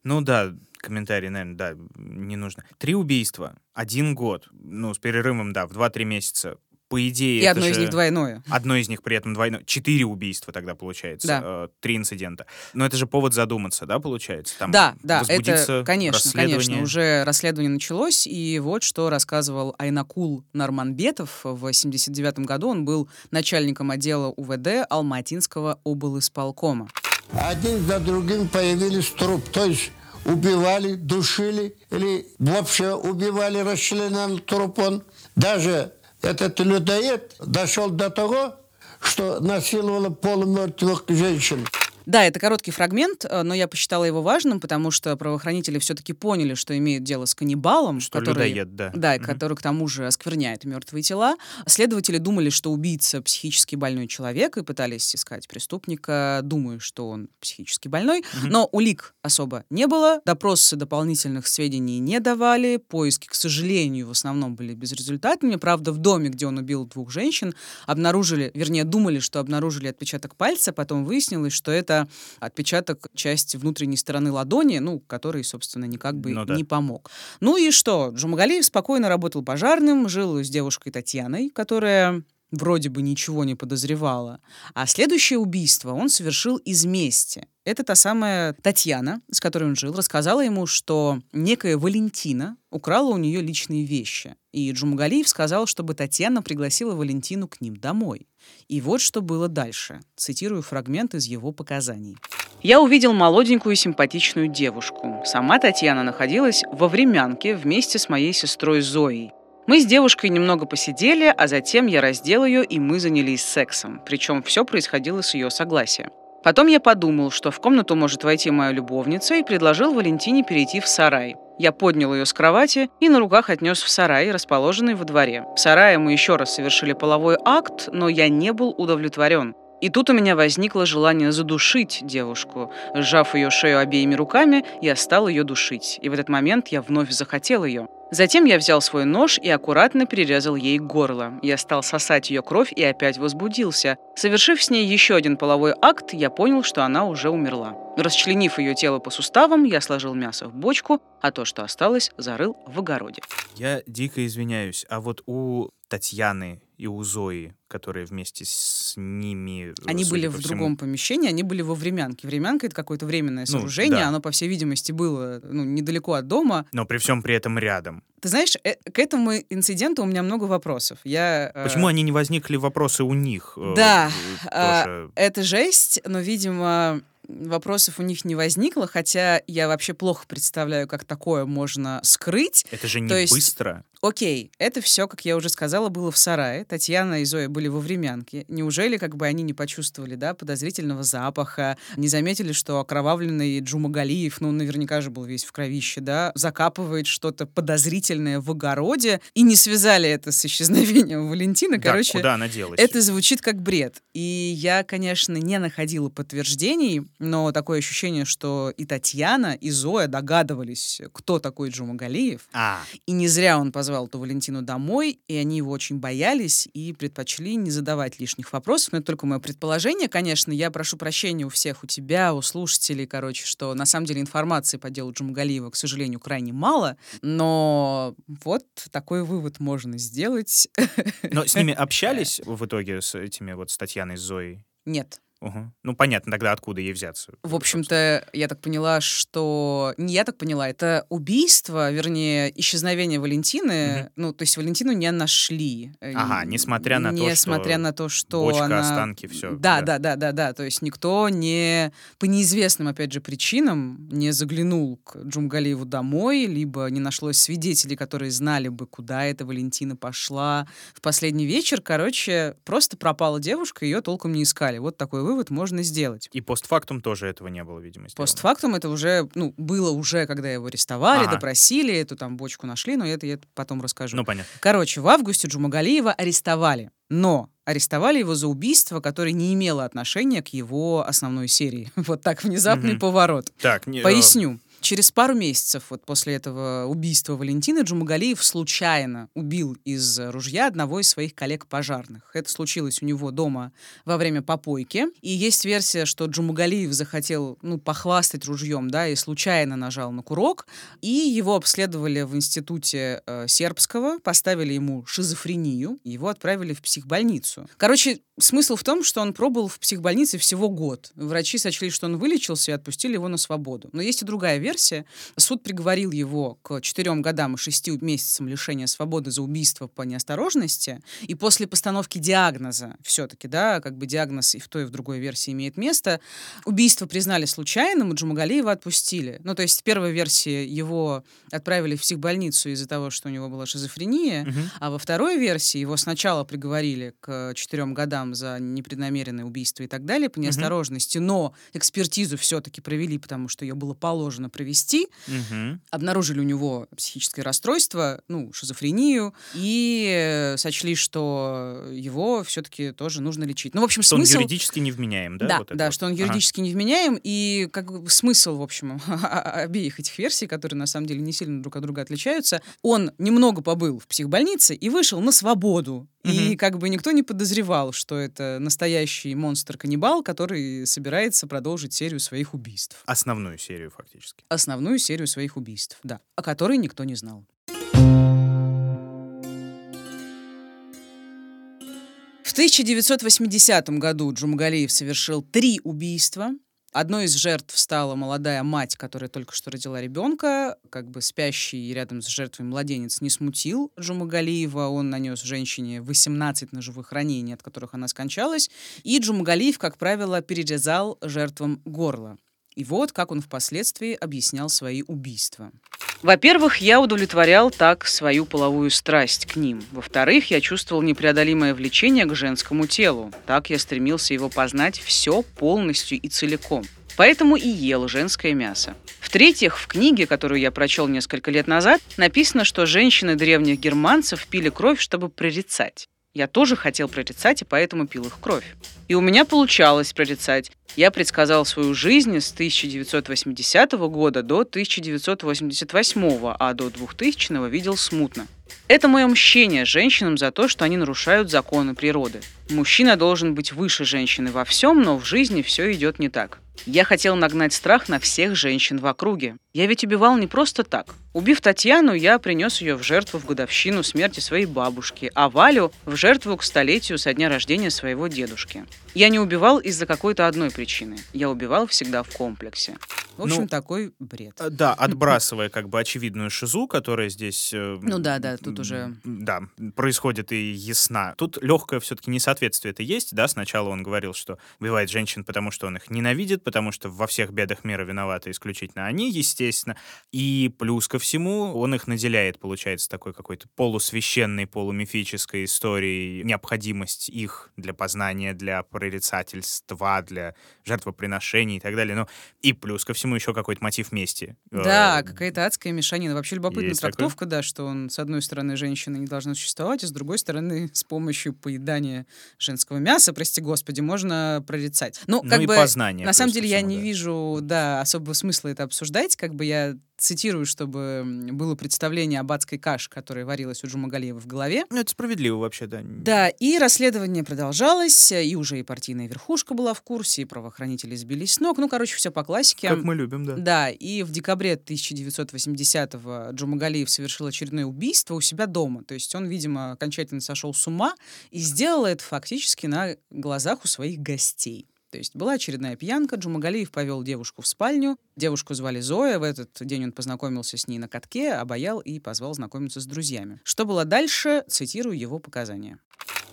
Ну да, комментарий, наверное, да, не нужно. Три убийства, один год, ну, с перерывом, да, в 2-3 месяца по идее... И одно же... из них двойное. Одно из них при этом двойное. Четыре убийства тогда получается. Да. Э, три инцидента. Но это же повод задуматься, да, получается? Там да, да, это, конечно, конечно. Уже расследование началось, и вот что рассказывал Айнакул Нарманбетов. В 79 году он был начальником отдела УВД Алматинского облисполкома. Один за другим появились труп, то есть убивали, душили или вообще убивали расчлененный труп он. Даже этот людоед дошел до того, что насиловал полумертвых женщин. Да, это короткий фрагмент, э, но я посчитала его важным, потому что правоохранители все-таки поняли, что имеют дело с каннибалом, что который, людоед, да. Да, угу. который к тому же оскверняет мертвые тела. Следователи думали, что убийца психически больной человек и пытались искать преступника, думая, что он психически больной, угу. но улик особо не было, допросы дополнительных сведений не давали, поиски, к сожалению, в основном были безрезультатными. Правда, в доме, где он убил двух женщин, обнаружили, вернее, думали, что обнаружили отпечаток пальца, потом выяснилось, что это отпечаток части внутренней стороны ладони, ну, который, собственно, никак бы ну, да. не помог. Ну и что? Джумагалиев спокойно работал пожарным, жил с девушкой Татьяной, которая вроде бы ничего не подозревала. А следующее убийство он совершил из мести. Это та самая Татьяна, с которой он жил, рассказала ему, что некая Валентина украла у нее личные вещи. И Джумгалиев сказал, чтобы Татьяна пригласила Валентину к ним домой. И вот что было дальше. Цитирую фрагмент из его показаний. Я увидел молоденькую симпатичную девушку. Сама Татьяна находилась во времянке вместе с моей сестрой Зоей. Мы с девушкой немного посидели, а затем я раздел ее, и мы занялись сексом. Причем все происходило с ее согласия. Потом я подумал, что в комнату может войти моя любовница, и предложил Валентине перейти в сарай. Я поднял ее с кровати и на руках отнес в сарай, расположенный во дворе. В сарае мы еще раз совершили половой акт, но я не был удовлетворен. И тут у меня возникло желание задушить девушку. Сжав ее шею обеими руками, я стал ее душить. И в этот момент я вновь захотел ее. Затем я взял свой нож и аккуратно перерезал ей горло. Я стал сосать ее кровь и опять возбудился. Совершив с ней еще один половой акт, я понял, что она уже умерла. Расчленив ее тело по суставам, я сложил мясо в бочку, а то, что осталось, зарыл в огороде. Я дико извиняюсь, а вот у Татьяны и у Зои, которые вместе с ними... Они были в всему... другом помещении, они были во времянке. Времянка — это какое-то временное ну, сооружение, ну, да. оно, по всей видимости, было ну, недалеко от дома. Но при всем при этом рядом. Ты знаешь, э к этому инциденту у меня много вопросов. Я, э, Почему э... они не возникли вопросы у них? Э, да, э, это жесть, но, видимо, вопросов у них не возникло, хотя я вообще плохо представляю, как такое можно скрыть. Это же не То есть, быстро. Окей, это все, как я уже сказала, было в сарае. Татьяна и Зоя были во времянке. Неужели как бы они не почувствовали, да, подозрительного запаха, не заметили, что окровавленный Джумагалиев, ну, наверняка же был весь в кровище, да, закапывает что-то подозрительное в огороде и не связали это с исчезновением Валентины. Короче, да, куда она делась? Это звучит как бред. И я, конечно, не находила подтверждений, но такое ощущение, что и Татьяна, и Зоя догадывались, кто такой Джумагалиев. А. И не зря он позвал позвал ту Валентину домой, и они его очень боялись и предпочли не задавать лишних вопросов. Но это только мое предположение, конечно. Я прошу прощения у всех, у тебя, у слушателей, короче, что на самом деле информации по делу Джумгалиева, к сожалению, крайне мало, но вот такой вывод можно сделать. Но с ними общались в итоге, с этими вот с Татьяной, с Зоей? Нет. Угу. Ну, понятно тогда, откуда ей взяться. В общем-то, я так поняла, что... Не я так поняла, это убийство, вернее, исчезновение Валентины. Мгм. Ну, то есть Валентину не нашли. Э, Ага, несмотря на то, что Несмотря на то, что бочка, она... останки, всё, Да, да. да, да, да, да. То есть никто не... По неизвестным, опять же, причинам не заглянул к Джумгалиеву домой, либо не нашлось свидетелей, которые знали бы, куда эта Валентина пошла в последний вечер. Короче, просто пропала девушка, ее толком не искали. Вот такой вывод можно сделать. И постфактум тоже этого не было, видимо, сделано. Постфактум это уже, ну, было уже, когда его арестовали, Ага. допросили, эту там бочку нашли, но это я потом расскажу. Ну, понятно. Короче, в августе Джумагалиева арестовали, но арестовали его за убийство, которое не имело отношения к его основной серии. Вот так внезапный Мгм. поворот. Так, не- э, Поясню. Через пару месяцев вот после этого убийства Валентины Джумагалиев случайно убил из ружья одного из своих коллег-пожарных. Это случилось у него дома во время попойки. И есть версия, что Джумагалиев захотел ну, похвастать ружьем, да, и случайно нажал на курок. И его обследовали в институте э, сербского, поставили ему шизофрению, его отправили в психбольницу. Короче, смысл в том, что он пробыл в психбольнице всего год. Врачи сочли, что он вылечился и отпустили его на свободу. Но есть и другая версия. Суд приговорил его к четырем годам и шести месяцам лишения свободы за убийство по неосторожности. И после постановки диагноза, все-таки, да, как бы диагноз и в той, и в другой версии имеет место, убийство признали случайным, и Джумагалиева отпустили. Ну, то есть в первой версии его отправили в психбольницу из-за того, что у него была шизофрения, Мгм. а во второй версии его сначала приговорили к четырем годам за непреднамеренное убийство и так далее по неосторожности, но экспертизу все-таки провели, потому что ее было положено провести. Мгм. Обнаружили у него психическое расстройство, ну, шизофрению, и э, сочли, что его все-таки тоже нужно лечить. Ну, в общем, Что он смысл... юридически невменяем, да? Да, вот да, вот? что он Ага. юридически невменяем, и как бы смысл, в общем, обеих этих версий, которые на самом деле не сильно друг от друга отличаются, он немного побыл в психбольнице и вышел на свободу. И Мгм. как бы никто не подозревал, что это настоящий монстр-каннибал, который собирается продолжить серию своих убийств. Основную серию, фактически. Основную серию своих убийств, да, о которой никто не знал. В 1980 году Джумгалиев совершил три убийства. Одной из жертв стала молодая мать, которая только что родила ребенка. Как бы спящий рядом с жертвой младенец не смутил Джумагалиева. Он нанес женщине 18 ножевых ранений, от которых она скончалась. И Джумагалиев, как правило, перерезал жертвам горло. И вот как он впоследствии объяснял свои убийства. Во-первых, я удовлетворял так свою половую страсть к ним. Во-вторых, я чувствовал непреодолимое влечение к женскому телу. Так я стремился его познать все полностью и целиком. Поэтому и ел женское мясо. В-третьих, в книге, которую я прочел несколько лет назад, написано, что женщины древних германцев пили кровь, чтобы прорицать. Я тоже хотел прорицать, и поэтому пил их кровь. И у меня получалось прорицать. Я предсказал свою жизнь с 1980 года до 1988, а до 2000 видел смутно. Это мое мщение женщинам за то, что они нарушают законы природы. Мужчина должен быть выше женщины во всем, но в жизни все идет не так. Я хотел нагнать страх на всех женщин в округе. Я ведь убивал не просто так. Убив Татьяну, я принес ее в жертву в годовщину смерти своей бабушки, а Валю в жертву к столетию со дня рождения своего дедушки. Я не убивал из-за какой-то одной причины. Я убивал всегда в комплексе. В общем, Ну, такой бред. Э, Да, отбрасывая как бы очевидную шизу, которая здесь... э, Ну да, да, тут уже- Да, происходит и ясна. Тут легкое все-таки несоответствие это есть, да, сначала он говорил, что убивает женщин, потому что он их ненавидит, потому что во всех бедах мира виноваты исключительно они, естественно. И плюс ко всему он их наделяет, получается, такой какой-то полусвященной, полумифической историей, необходимость их для познания, для прорицательства, для жертвоприношений и так далее. Ну, и плюс ко всему еще какой-то мотив мести. Да, Э, какая-то адская мешанина. Вообще любопытная есть такое? трактовка, да, что он, с одной стороны, женщины не должны существовать, а с другой стороны, с помощью поедания женского мяса, прости господи, можно прорицать. Ну, Ну как и бы, познание на самом деле, я всему, не да. вижу, да, особого смысла это обсуждать. Как бы я цитирую, чтобы было представление об адской каше, которая варилась у Джумагалиева в голове. Ну, это справедливо вообще, да. Да, и расследование продолжалось, и уже и партийная верхушка была в курсе, и правоохранители сбились с ног. Ну, короче, все по классике. Как мы любим, да. Да, и в декабре 1980-го Джумагалиев совершил очередное убийство у себя дома. То есть он, видимо, окончательно сошел с ума и сделал это фактически на глазах у своих гостей. То есть была очередная пьянка, Джумагалиев повел девушку в спальню, девушку звали Зоя, в этот день он познакомился с ней на катке, обаял и позвал знакомиться с друзьями. Что было дальше, цитирую его показания.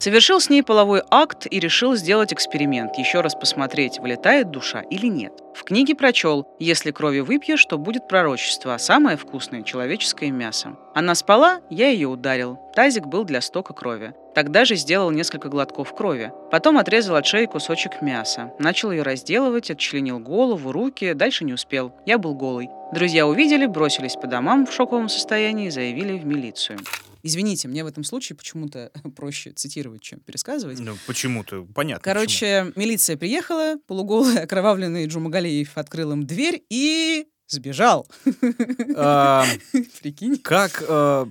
Совершил с ней половой акт и решил сделать эксперимент, еще раз посмотреть, вылетает душа или нет. В книге прочел, если крови выпьешь, то будет пророчество, а самое вкусное – человеческое мясо. Она спала, я ее ударил. Тазик был для стока крови. Тогда же сделал несколько глотков крови. Потом отрезал от шеи кусочек мяса. Начал ее разделывать, отчленил голову, руки, дальше не успел. Я был голый. Друзья увидели, бросились по домам в шоковом состоянии и заявили в милицию. Извините, мне в этом случае почему-то проще цитировать, чем пересказывать. Ну, почему-то, понятно. Короче, почему. милиция приехала, полуголый, окровавленный Джумагалиев открыл им дверь и сбежал. Прикинь. Как... Э,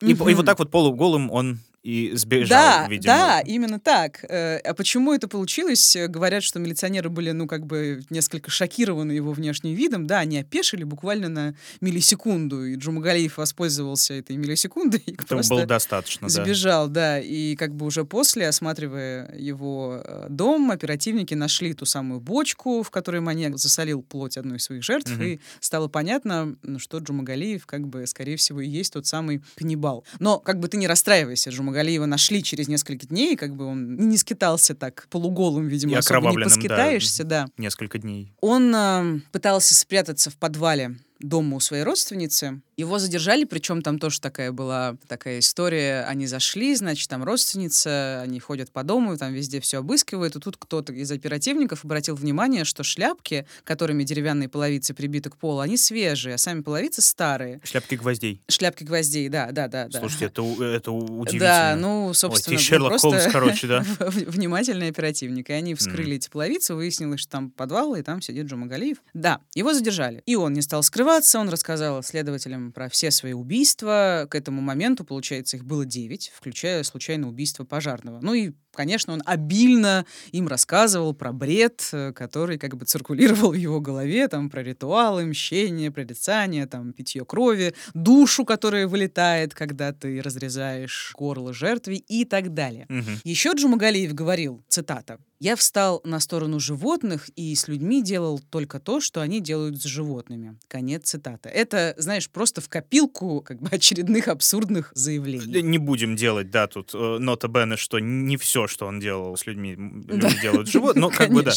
и вот так вот полуголым он и сбежал, да, видимо. Да, именно так. Э, а почему это получилось? Говорят, что милиционеры были, ну, как бы несколько шокированы его внешним видом. Да, они опешили буквально на миллисекунду, и Джумагалиев воспользовался этой миллисекундой. И Этого было достаточно, Сбежал, да. да. И как бы уже после, осматривая его э, дом, оперативники нашли ту самую бочку, в которой маньяк засолил плоть одной из своих жертв, угу. и стало понятно, что Джумагалиев, как бы, скорее всего, и есть тот самый каннибал. Но, как бы ты не расстраивайся, Джумагалиев Галиева нашли через несколько дней, как бы он не скитался так полуголым, видимо, и особо не поскитаешься, да, да. Несколько дней. Он э, пытался спрятаться в подвале дома у своей родственницы. Его задержали, причем там тоже такая была такая история. Они зашли, значит, там родственница, они ходят по дому, там везде все обыскивают. И тут кто-то из оперативников обратил внимание, что шляпки, которыми деревянные половицы прибиты к полу, они свежие, а сами половицы старые. Шляпки гвоздей. Шляпки гвоздей, да, да, да. Слушайте, это, это удивительно. Да, ну, собственно, Ой, Шерлок просто Холмс, короче, да. внимательный оперативник. И они вскрыли mm. эти половицы, выяснилось, что там подвал, и там сидит Джумагалиев. Да, его задержали. И он не стал скрываться, он рассказал следователям про все свои убийства. К этому моменту, получается, их было девять, включая случайное убийство пожарного. Ну и Конечно, он обильно им рассказывал про бред, э, который как бы циркулировал в его голове, там, про ритуалы, мщение, прорицание, там, питье крови, душу, которая вылетает, когда ты разрезаешь горло жертве и так далее. Угу. Еще Джумагалиев говорил, цитата, «Я встал на сторону животных и с людьми делал только то, что они делают с животными». Конец цитаты. Это, знаешь, просто в копилку как бы очередных абсурдных заявлений. Не будем делать, да, тут э, нота Бена, что не все что он делал с людьми, люди делают живот, но как бы да.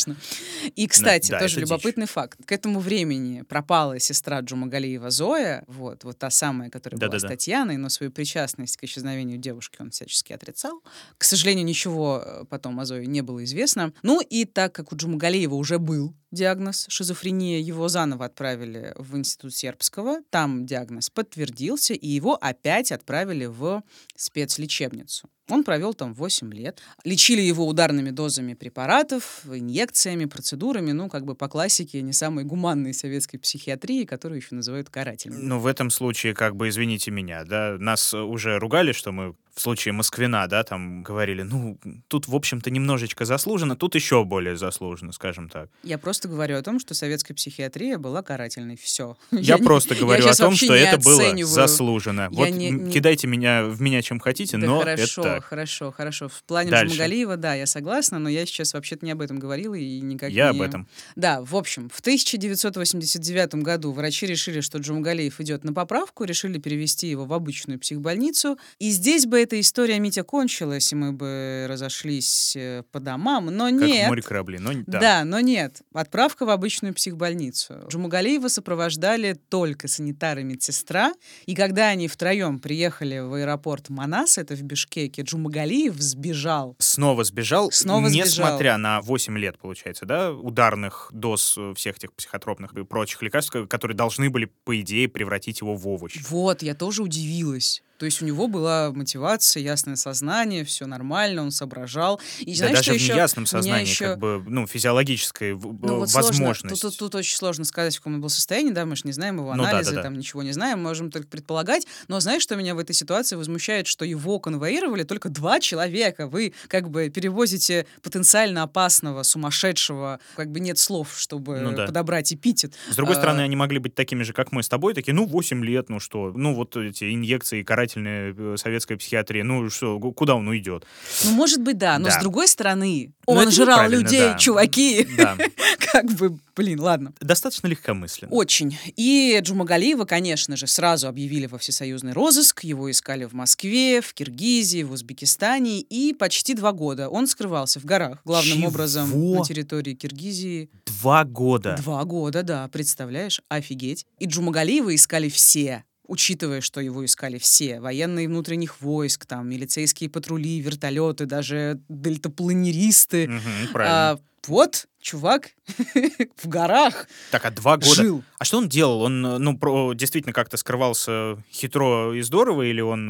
И, кстати, да, тоже любопытный дичь. факт. К этому времени пропала сестра Джумагалиева Зоя, вот, вот та самая, которая да, была да, с Татьяной, но свою причастность к исчезновению девушки он всячески отрицал. К сожалению, ничего э, потом о Зое не было известно. Ну и так как у Джумагалиева уже был диагноз шизофрения, его заново отправили в институт сербского, там диагноз подтвердился, и его опять отправили в спецлечебницу. Он провел там 8 лет. Лечили его ударными дозами препаратов, инъекциями, процедурами, ну, как бы по классике не самой гуманной советской психиатрии, которую еще называют карательной. Ну, в этом случае, как бы, извините меня, да, нас уже ругали, что мы в случае Москвина, да, там говорили, ну, тут, в общем-то, немножечко заслуженно, тут еще более заслуженно, скажем так. Я просто говорю о том, что советская психиатрия была карательной. Все. Я, я просто не, говорю я о том, что это было заслуженно. Я вот не, не... кидайте меня в меня чем хотите, да но хорошо, это так. Хорошо, хорошо. В плане Джамагалиева, да, я согласна, но я сейчас вообще-то не об этом говорила и никак я не... об этом. Да, в общем, в 1989 году врачи решили, что Джамагалиев идет на поправку, решили перевести его в обычную психбольницу, и здесь бы эта история Митя кончилась, и мы бы разошлись э, по домам, но как нет. в море корабли, но да. Да, но нет. Отправка в обычную психбольницу. Джумагалиева сопровождали только санитары и медсестра, и когда они втроем приехали в аэропорт Манас, это в Бишкеке, Джумагалиев сбежал. Снова сбежал, Снова несмотря сбежал. на 8 лет, получается, да, ударных доз э, всех этих психотропных и прочих лекарств, которые должны были, по идее, превратить его в овощ. Вот, я тоже удивилась. То есть у него была мотивация, ясное сознание, все нормально, он соображал. И да знаешь, даже в неясном сознании, еще... как бы, ну, физиологическая ну, вот возможность. Тут, тут, тут очень сложно сказать, в каком он был состоянии, да, мы же не знаем его анализы, ну, да, да, там да. ничего не знаем, можем только предполагать. Но знаешь, что меня в этой ситуации возмущает, что его конвоировали только два человека. Вы как бы перевозите потенциально опасного, сумасшедшего, как бы нет слов, чтобы ну, да. подобрать эпитет. С другой а... стороны, они могли быть такими же, как мы с тобой, такие, ну, 8 лет, ну что, ну, вот эти инъекции, карать привлекательная э, советская психиатрия. Ну что, куда он уйдет? Ну, может быть, да. Но Да. с другой стороны, Ну, он жрал людей, да. чуваки. Да, Как бы, блин, ладно. достаточно легкомысленно. Очень. И Джумагалиева, конечно же, сразу объявили во всесоюзный розыск. Его искали в Москве, в Киргизии, в Узбекистане. И почти два года он скрывался в горах. Главным Чего? образом на территории Киргизии. Два года. Два года, да, представляешь? Офигеть. И Джумагалиева искали все. Учитывая, что его искали все, военные внутренних войск, там, милицейские патрули, вертолеты, даже дельтапланеристы. Мгм, правильно. А, вот, чувак в горах Так, а два года. жил. А что он делал? Он, э, ну, про, действительно как-то скрывался хитро и здорово, или он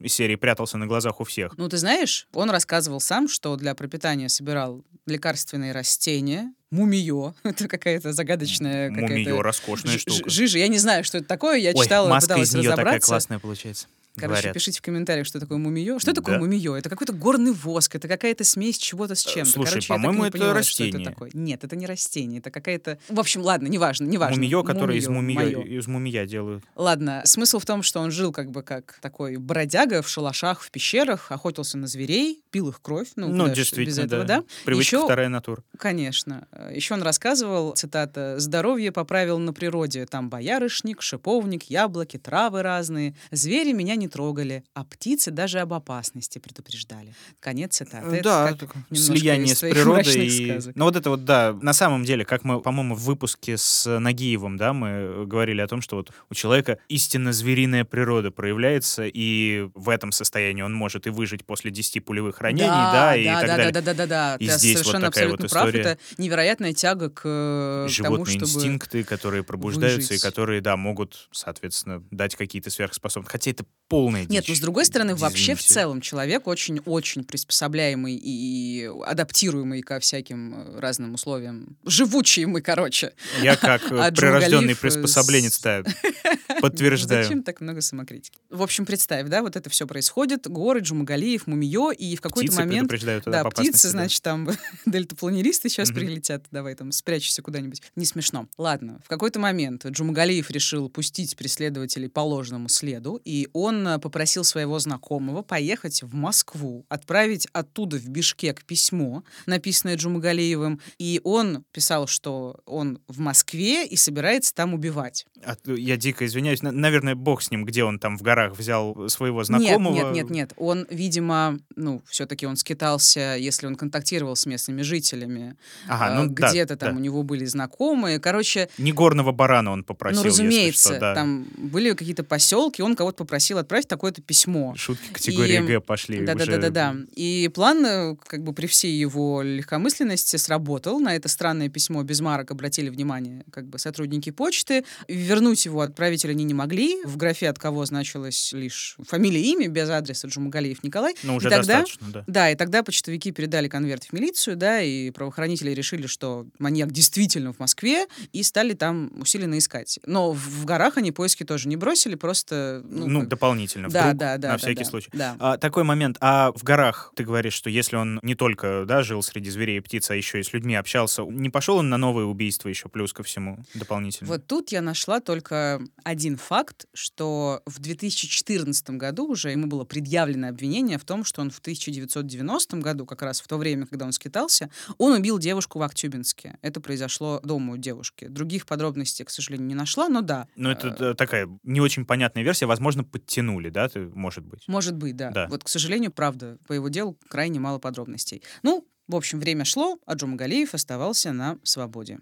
э, из серии прятался на глазах у всех? Ну, ты знаешь, он рассказывал сам, что для пропитания собирал лекарственные растения, мумиё, это какая-то загадочная какая-то Мумиё, роскошная штука. жижа. Я не знаю, что это такое, я Ой, читала, маска пыталась из нее такая разобраться. классная получается. Короче, говорят. пишите в комментариях, что такое мумиё. Что такое Да. мумиё? Это какой-то горный воск, это какая-то смесь чего-то с чем-то. слушай, Короче, я так и по-моему, не это что растение. это такое. Нет, это не растение, это какая-то... В общем, ладно, неважно, неважно. Мумиё, которое из Мумиё, из мумия делают. Ладно, смысл в том, что он жил как бы как такой бродяга в шалашах, в пещерах, охотился на зверей, пил их кровь. Ну, Ну, куда действительно, без этого, да. да? Привычка Ещё- вторая натура. Конечно. Еще он рассказывал, цитата, «Здоровье поправил на природе. Там боярышник, шиповник, яблоки, травы разные. Звери меня не трогали, а птицы даже об опасности предупреждали». Конец цитаты. Это Э, да, как так, немножко слияние с природой. И... сказок. Ну вот это вот, да, на самом деле, как мы, по-моему, в выпуске с Нагиевым, да, мы говорили о том, что вот у человека истинно звериная природа проявляется, и в этом состоянии он может и выжить после 10 пулевых ранений, да, и да, так да, далее. Да, да, да, да, И Ты здесь вот совершенно такая вот абсолютно прав. история. Это невероятная тяга к, э, к тому, Животные чтобы... инстинкты, которые пробуждаются и выжить. которые, да, могут, соответственно, дать какие-то сверхспособности. Хотя это полная Нет, дичь. ну с другой стороны, вообще в Извините. целом человек очень-очень приспособляемый и адаптируемый ко всяким э, разным условиям. Живучий мы, короче. Я как э, А прирожденный Джумгалиев, э, с- приспособленец, подтверждаю. Зачем так много самокритики? В общем, представь, да, вот это все происходит. Горы, Джумагалиев, Мумиё, и в какой-то Птицы момент... предупреждают Да, птицы, да. значит, там дельтапланеристы сейчас Мгм. прилетят. Давай там спрячься куда-нибудь. Не смешно. Ладно, в какой-то момент Джумагалиев решил пустить преследователей по ложному следу, и он э, попросил своего знакомого поехать в Москву, отправить оттуда в Бишкек письмо, написанное Джумагалиевым, и он писал, что он в Москве и собирается там убивать. А, э, Я дико извиняюсь. На- Наверное, бог с ним, где он там в горах взял своего знакомого. Нет, нет, нет, нет. Он, видимо, ну, все-таки он скитался, если он контактировал с местными жителями. Ага, э, ну да, Где-то там да. у него были знакомые. Короче, Не горного барана он попросил, ну, разумеется, что, да. там были какие-то поселки, он кого-то попросил отправить такое-то письмо. Шутки категории И- Г пошли Да, да, уже. да, да, да. И план, э, как бы при всей его легкомысленности, сработал. На это странное письмо без марок обратили внимание как бы сотрудники почты. Вернуть его отправитель они не могли. В графе от кого значилось лишь фамилия имя без адреса Джумагалиев Николай. Ну, уже И тогда- достаточно, да. Да, и тогда почтовики передали конверт в милицию, да, и правоохранители решили, что маньяк действительно в Москве, и стали там усиленно искать. Но в в горах они поиски тоже не бросили, просто... Ну, Ну, как- дополнительно, да, вдруг, да, да. на да, всякий да, случай. Да. А, такой момент. А в горах ты говоришь, что если он не только да, жил среди зверей и птиц, а еще и с людьми общался, не пошел он на новые убийства еще плюс ко всему дополнительно? Вот тут я нашла только один факт, что в 2014 году уже ему было предъявлено обвинение в том, что он в 1990 году, как раз в то время, когда он скитался, он убил девушку в Актюбинске. Это произошло дома у девушки. Других подробностей, к сожалению, не нашла, но да. Ну, это Э, такая не очень понятная версия. Возможно, подтянули, да, ты, может быть. Может быть, да. Да. Вот, к сожалению, правда, по его делу крайне мало подробностей. Ну, в общем, время шло, а Джумагалиев оставался на свободе.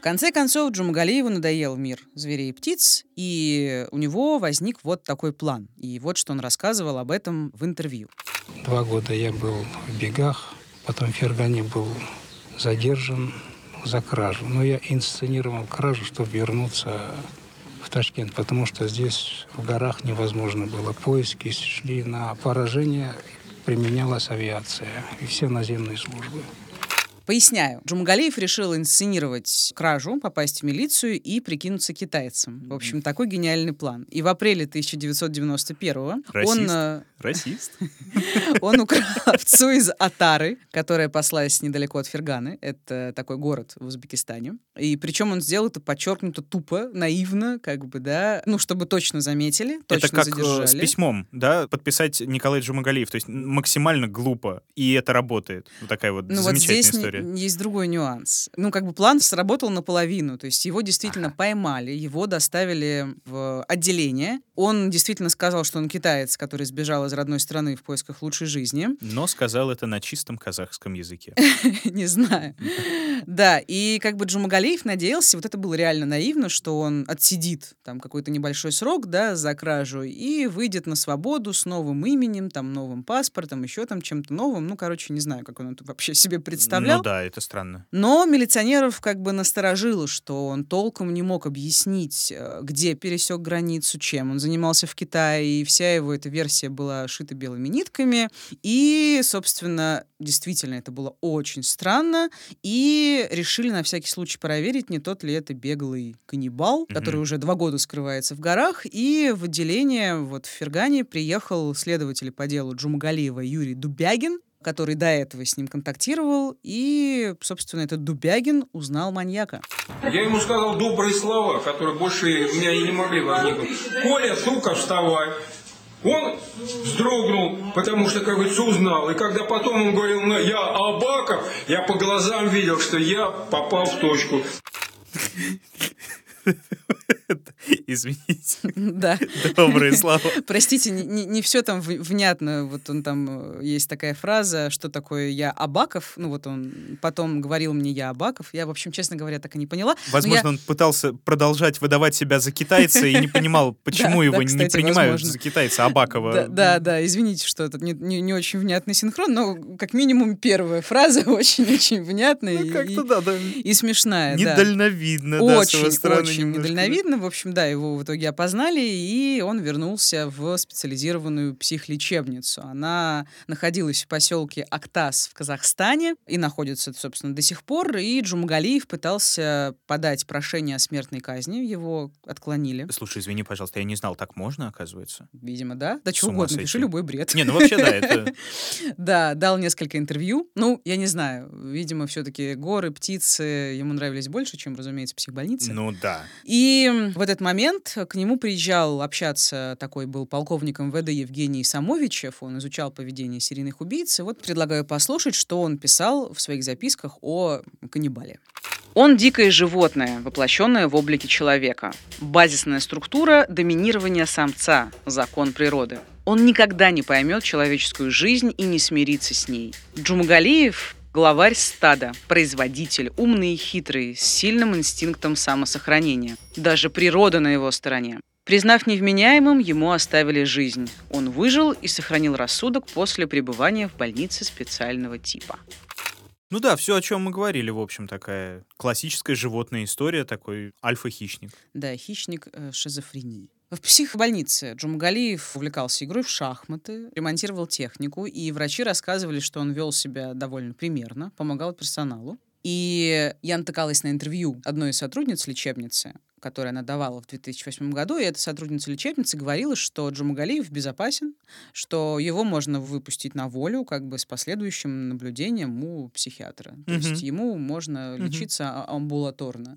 В конце концов, Джумагалиеву надоел мир зверей и птиц, и у него возник вот такой план. И вот что он рассказывал об этом в интервью. Два года я был в бегах, потом в Фергане был задержан за кражу. Но я инсценировал кражу, чтобы вернуться в Ташкент, потому что здесь в горах невозможно было. Поиски шли на поражение, применялась авиация и все наземные службы. Поясняю. Джумагалиев решил инсценировать кражу, попасть в милицию и прикинуться китайцем. В общем, такой гениальный план. И в апреле 1991 он... Расист. э, Расист. Он украл овцу из Атары, которая паслась недалеко от Ферганы. Это такой город в Узбекистане. И причем он сделал это подчеркнуто тупо, наивно, как бы, да, ну, чтобы точно заметили, точно это как э, задержали. с письмом, да, подписать Николай Джумагалиев. То есть максимально глупо, и это работает. Вот такая вот Ну вот замечательная здесь не- есть другой нюанс. Ну, как бы план сработал наполовину. То есть его действительно поймали, его доставили в отделение. Он действительно сказал, что он китаец, который сбежал из родной страны в поисках лучшей жизни. Но сказал это на чистом казахском языке. Не знаю. Да, и как бы Джумагалиев надеялся, вот это было реально наивно, что он отсидит там какой-то небольшой срок, да, за кражу, и выйдет на свободу с новым именем, там, новым паспортом, еще там чем-то новым. Ну, короче, не знаю, как он это вообще себе представлял. Ну да, это странно. Но милиционеров как бы насторожило, что он толком не мог объяснить, э, где пересек границу, чем он занимался в Китае, и вся его эта версия была шита белыми нитками. И, собственно, действительно, это было очень странно, и решили на всякий случай проверить, не тот ли это беглый каннибал, который Мгм. уже два года скрывается в горах, и в отделение вот в Фергане приехал следователь по делу Джумагалиева Юрий Дубягин, который до этого с ним контактировал, и, собственно, этот Дубягин узнал маньяка. Я ему сказал добрые слова, которые больше у меня и не могли возникнуть. Коля, сука, вставай. Он вздрогнул, потому что, как говорится, узнал. И когда потом он говорил, «Ну, я Абаков, я по глазам видел, что я попал в точку. Извините. Да. Добрые слова. Простите, не, все там внятно. Вот он там э, есть такая фраза, что такое я Абаков. Ну вот он потом говорил мне я Абаков. Я, в общем, честно говоря, так и не поняла. Но Возможно, я- он пытался продолжать выдавать себя за китайца и не понимал, почему Да, его да, не принимают возможно. за китайца Абакова. Да, да, да, извините, что это не, не- не очень внятный синхрон, но как минимум первая фраза очень-очень внятная Ну, и, как-то да, да. и смешная. да. Недальновидно, да, Очень, очень немножко, недальновидно. В общем, да, его в итоге опознали, и он вернулся в специализированную психлечебницу. Она находилась в поселке Актас в Казахстане и находится, собственно, до сих пор. И Джумгалиев пытался подать прошение о смертной казни, его отклонили. Слушай, извини, пожалуйста, я не знал, так можно, оказывается? Видимо, да. Да ума угодно, пиши любой бред. Не, ну вообще да, это... Да, дал несколько интервью. Ну, я не знаю, видимо, все-таки горы, птицы ему нравились больше, чем, разумеется, психбольницы. Ну да. И в этот момент к нему приезжал общаться такой был полковник МВД Евгений Самовичев. Он изучал поведение серийных убийц. И вот предлагаю послушать, что он писал в своих записках о каннибале. Он дикое животное, воплощенное в облике человека. Базисная структура – доминирование самца, закон природы. Он никогда не поймет человеческую жизнь и не смирится с ней. Джумагалиев – главарь стада, производитель, умный и хитрый, с сильным инстинктом самосохранения. Даже природа на его стороне. Признав невменяемым, ему оставили жизнь. Он выжил и сохранил рассудок после пребывания в больнице специального типа. Ну да, все, о чем мы говорили, в общем, такая классическая животная история, такой альфа-хищник. Да, хищник э, шизофрении. В психбольнице Джумгалиев увлекался игрой в шахматы, ремонтировал технику, и врачи рассказывали, что он вел себя довольно примерно, помогал персоналу. И я натыкалась на интервью одной из сотрудниц лечебницы, которое она давала в 2008 году, и эта сотрудница лечебницы говорила, что Джумагалиев безопасен, что его можно выпустить на волю как бы с последующим наблюдением у психиатра. То Мгм. есть ему можно Мгм. лечиться а- амбулаторно.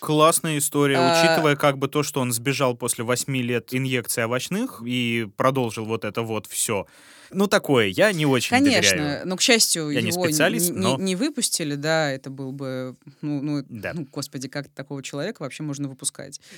Классная история, А- учитывая как бы то, что он сбежал после восьми лет инъекций овощных и продолжил вот это вот все. Ну, такое, я не очень Конечно, доверяю. но, к счастью, Я не его специалист, не, но- не выпустили, да, это был бы, ну, ну, Да. ну, господи, как такого человека вообще можно выпускать?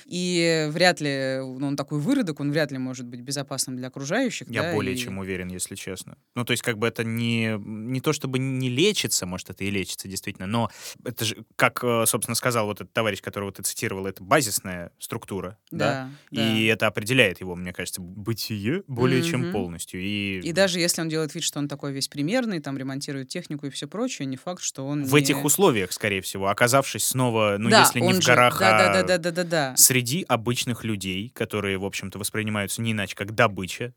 И вряд ли, ну, он такой выродок, он вряд ли может быть безопасным для окружающих. Я да, более и- чем уверен, если честно. Ну, то есть, как бы это не, не то, чтобы не лечится, может, это и лечится действительно, но это же, как, э, собственно, сказал вот этот товарищ, которого ты цитировал, это базисная структура, да? Да, И это определяет его, мне кажется, бытие более чем Мгм. полностью. И, И даже если он делает вид, что он такой весь примерный, там ремонтирует технику и все прочее, не факт, что он в не- этих условиях, скорее всего, оказавшись снова, ну, Да, если не в же- горах, да, а да, да, да, да, Да-да-да. Среди обычных людей, которые, в общем-то, воспринимаются не иначе, как добыча.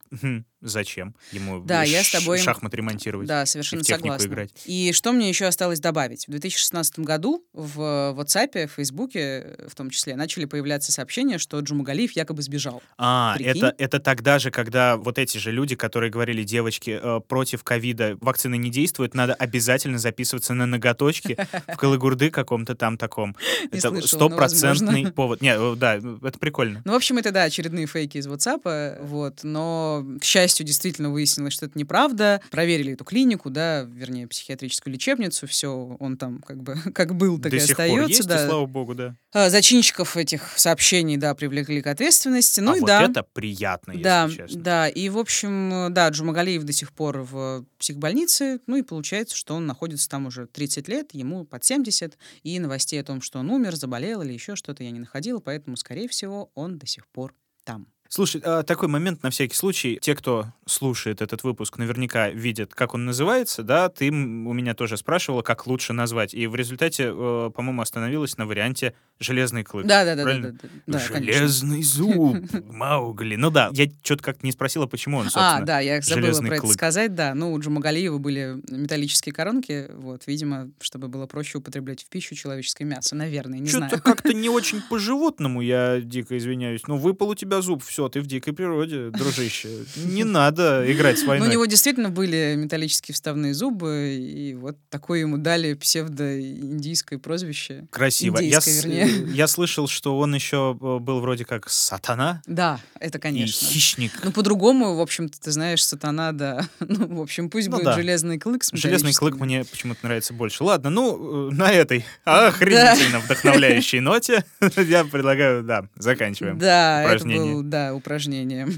Зачем ему Да, я с тобой- шахмат ремонтировать? Да, и совершенно технику согласна. играть? И что мне еще осталось добавить? В 2016 году в WhatsApp, в Фейсбуке в том числе, начали появляться сообщения, что Джумагалиев якобы сбежал. А, Прикинь. это, это тогда же, когда вот эти же люди, которые говорили, девочки, э, против ковида вакцины не действуют, надо обязательно записываться на ноготочки в Калагурды каком-то там таком. Это стопроцентный возможно. Повод. Не, да, это прикольно. Ну, в общем, это, да, очередные фейки из WhatsApp, вот, но, к счастью, действительно выяснилось, что это неправда. Проверили эту клинику, да, вернее, психиатрическую лечебницу, все, он там как бы как был, так До и сих остается, пор есть, да. и слава богу, да. А, Зачинщиков этих сообщений, да, привлекли к ответственности, ну а и вот да. это приятно, если да, честно. да, и в общем, да, Джумагалиев до сих пор в психбольнице, ну и получается, что он находится там уже 30 лет, ему под 70, и новостей о том, что он умер, заболел или еще что-то я не находила, поэтому, скорее всего, он до сих пор там. Слушай, а, такой момент на всякий случай. Те, кто слушает этот выпуск, наверняка видят, как он называется, да? Ты у меня тоже спрашивала, как лучше назвать. И в результате, э, по-моему, остановилась на варианте «Железный клык». Да, да, да. Железный зуб, Маугли. Ну да, я что-то как-то не спросила, почему он, собственно. А, да, я забыла про это сказать, да. Ну, у Джумагалиева были металлические коронки, вот, видимо, чтобы было проще употреблять в пищу человеческое мясо, наверное, не Что-то знаю. как-то не очень по-животному, я дико извиняюсь. Ну, выпал у тебя зуб, все, ты в дикой природе, дружище. Не надо играть с Ну, у войной. него действительно были металлические вставные зубы, и вот такое ему дали псевдоиндийское прозвище. Красиво. Я, вернее. я слышал, что он еще э, был вроде как сатана Да, это конечно. и хищник. Ну, по-другому, в общем-то, ты знаешь, сатана, да. Ну, в общем, пусть Ну будет да. железный клык с Железный клык мне почему-то нравится больше. Ладно, ну, э, на этой охренительно вдохновляющей ноте я предлагаю, да, заканчиваем. Да, это упражнение. был, да, упражнение.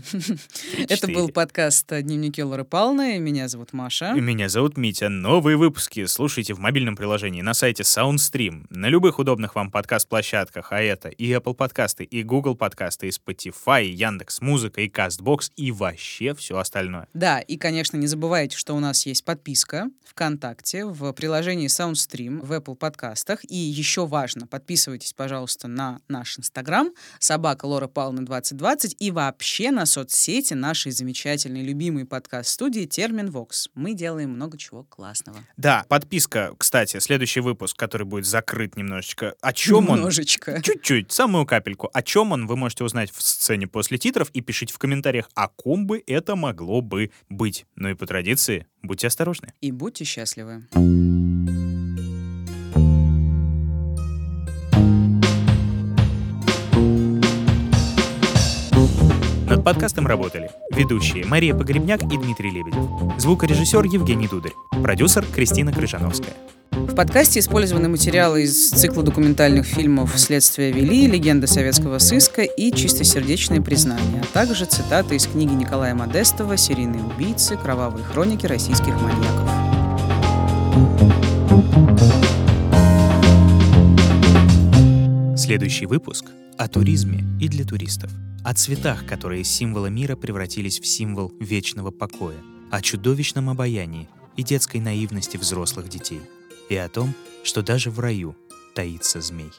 Это был подкаст «Дневники Лоры Павловны». Меня зовут Маша. Меня зовут Митя. Новые выпуски слушайте в мобильном приложении на сайте SoundStream, на любых удобных вам подкаст-площадках, а это и Apple подкасты, и Google подкасты, и Spotify, и Яндекс Музыка, и CastBox, и вообще все остальное. Да, и, конечно, не забывайте, что у нас есть подписка ВКонтакте, в приложении SoundStream, в Apple подкастах. И еще важно, подписывайтесь, пожалуйста, на наш Инстаграм, собака Лора Павловна 2020, и вообще на соцсети нашей замечательной, любимой подкаст-студии Термин Вокс. Мы делаем много чего классного. Да, подписка, кстати, следующий выпуск, который будет закрыт немножечко. О чем он? Немножечко. Чуть-чуть, самую капельку. О чем он, вы можете узнать в сцене после титров и пишите в комментариях, о ком бы это могло бы быть. Ну и по традиции, будьте осторожны. И будьте счастливы. Над подкастом работали ведущие Мария Погребняк и Дмитрий Лебедев, звукорежиссер Евгений Дударь, продюсер Кристина Крыжановская. В подкасте использованы материалы из цикла документальных фильмов «Следствие вели», «Легенды советского сыска» и «Чистосердечные признания», а также цитаты из книги Николая Модестова «Серийные убийцы. Кровавые хроники российских маньяков». Следующий выпуск о туризме и для туристов. О цветах, которые из символа мира превратились в символ вечного покоя. О чудовищном обаянии и детской наивности взрослых детей. И о том, что даже в раю таится змей.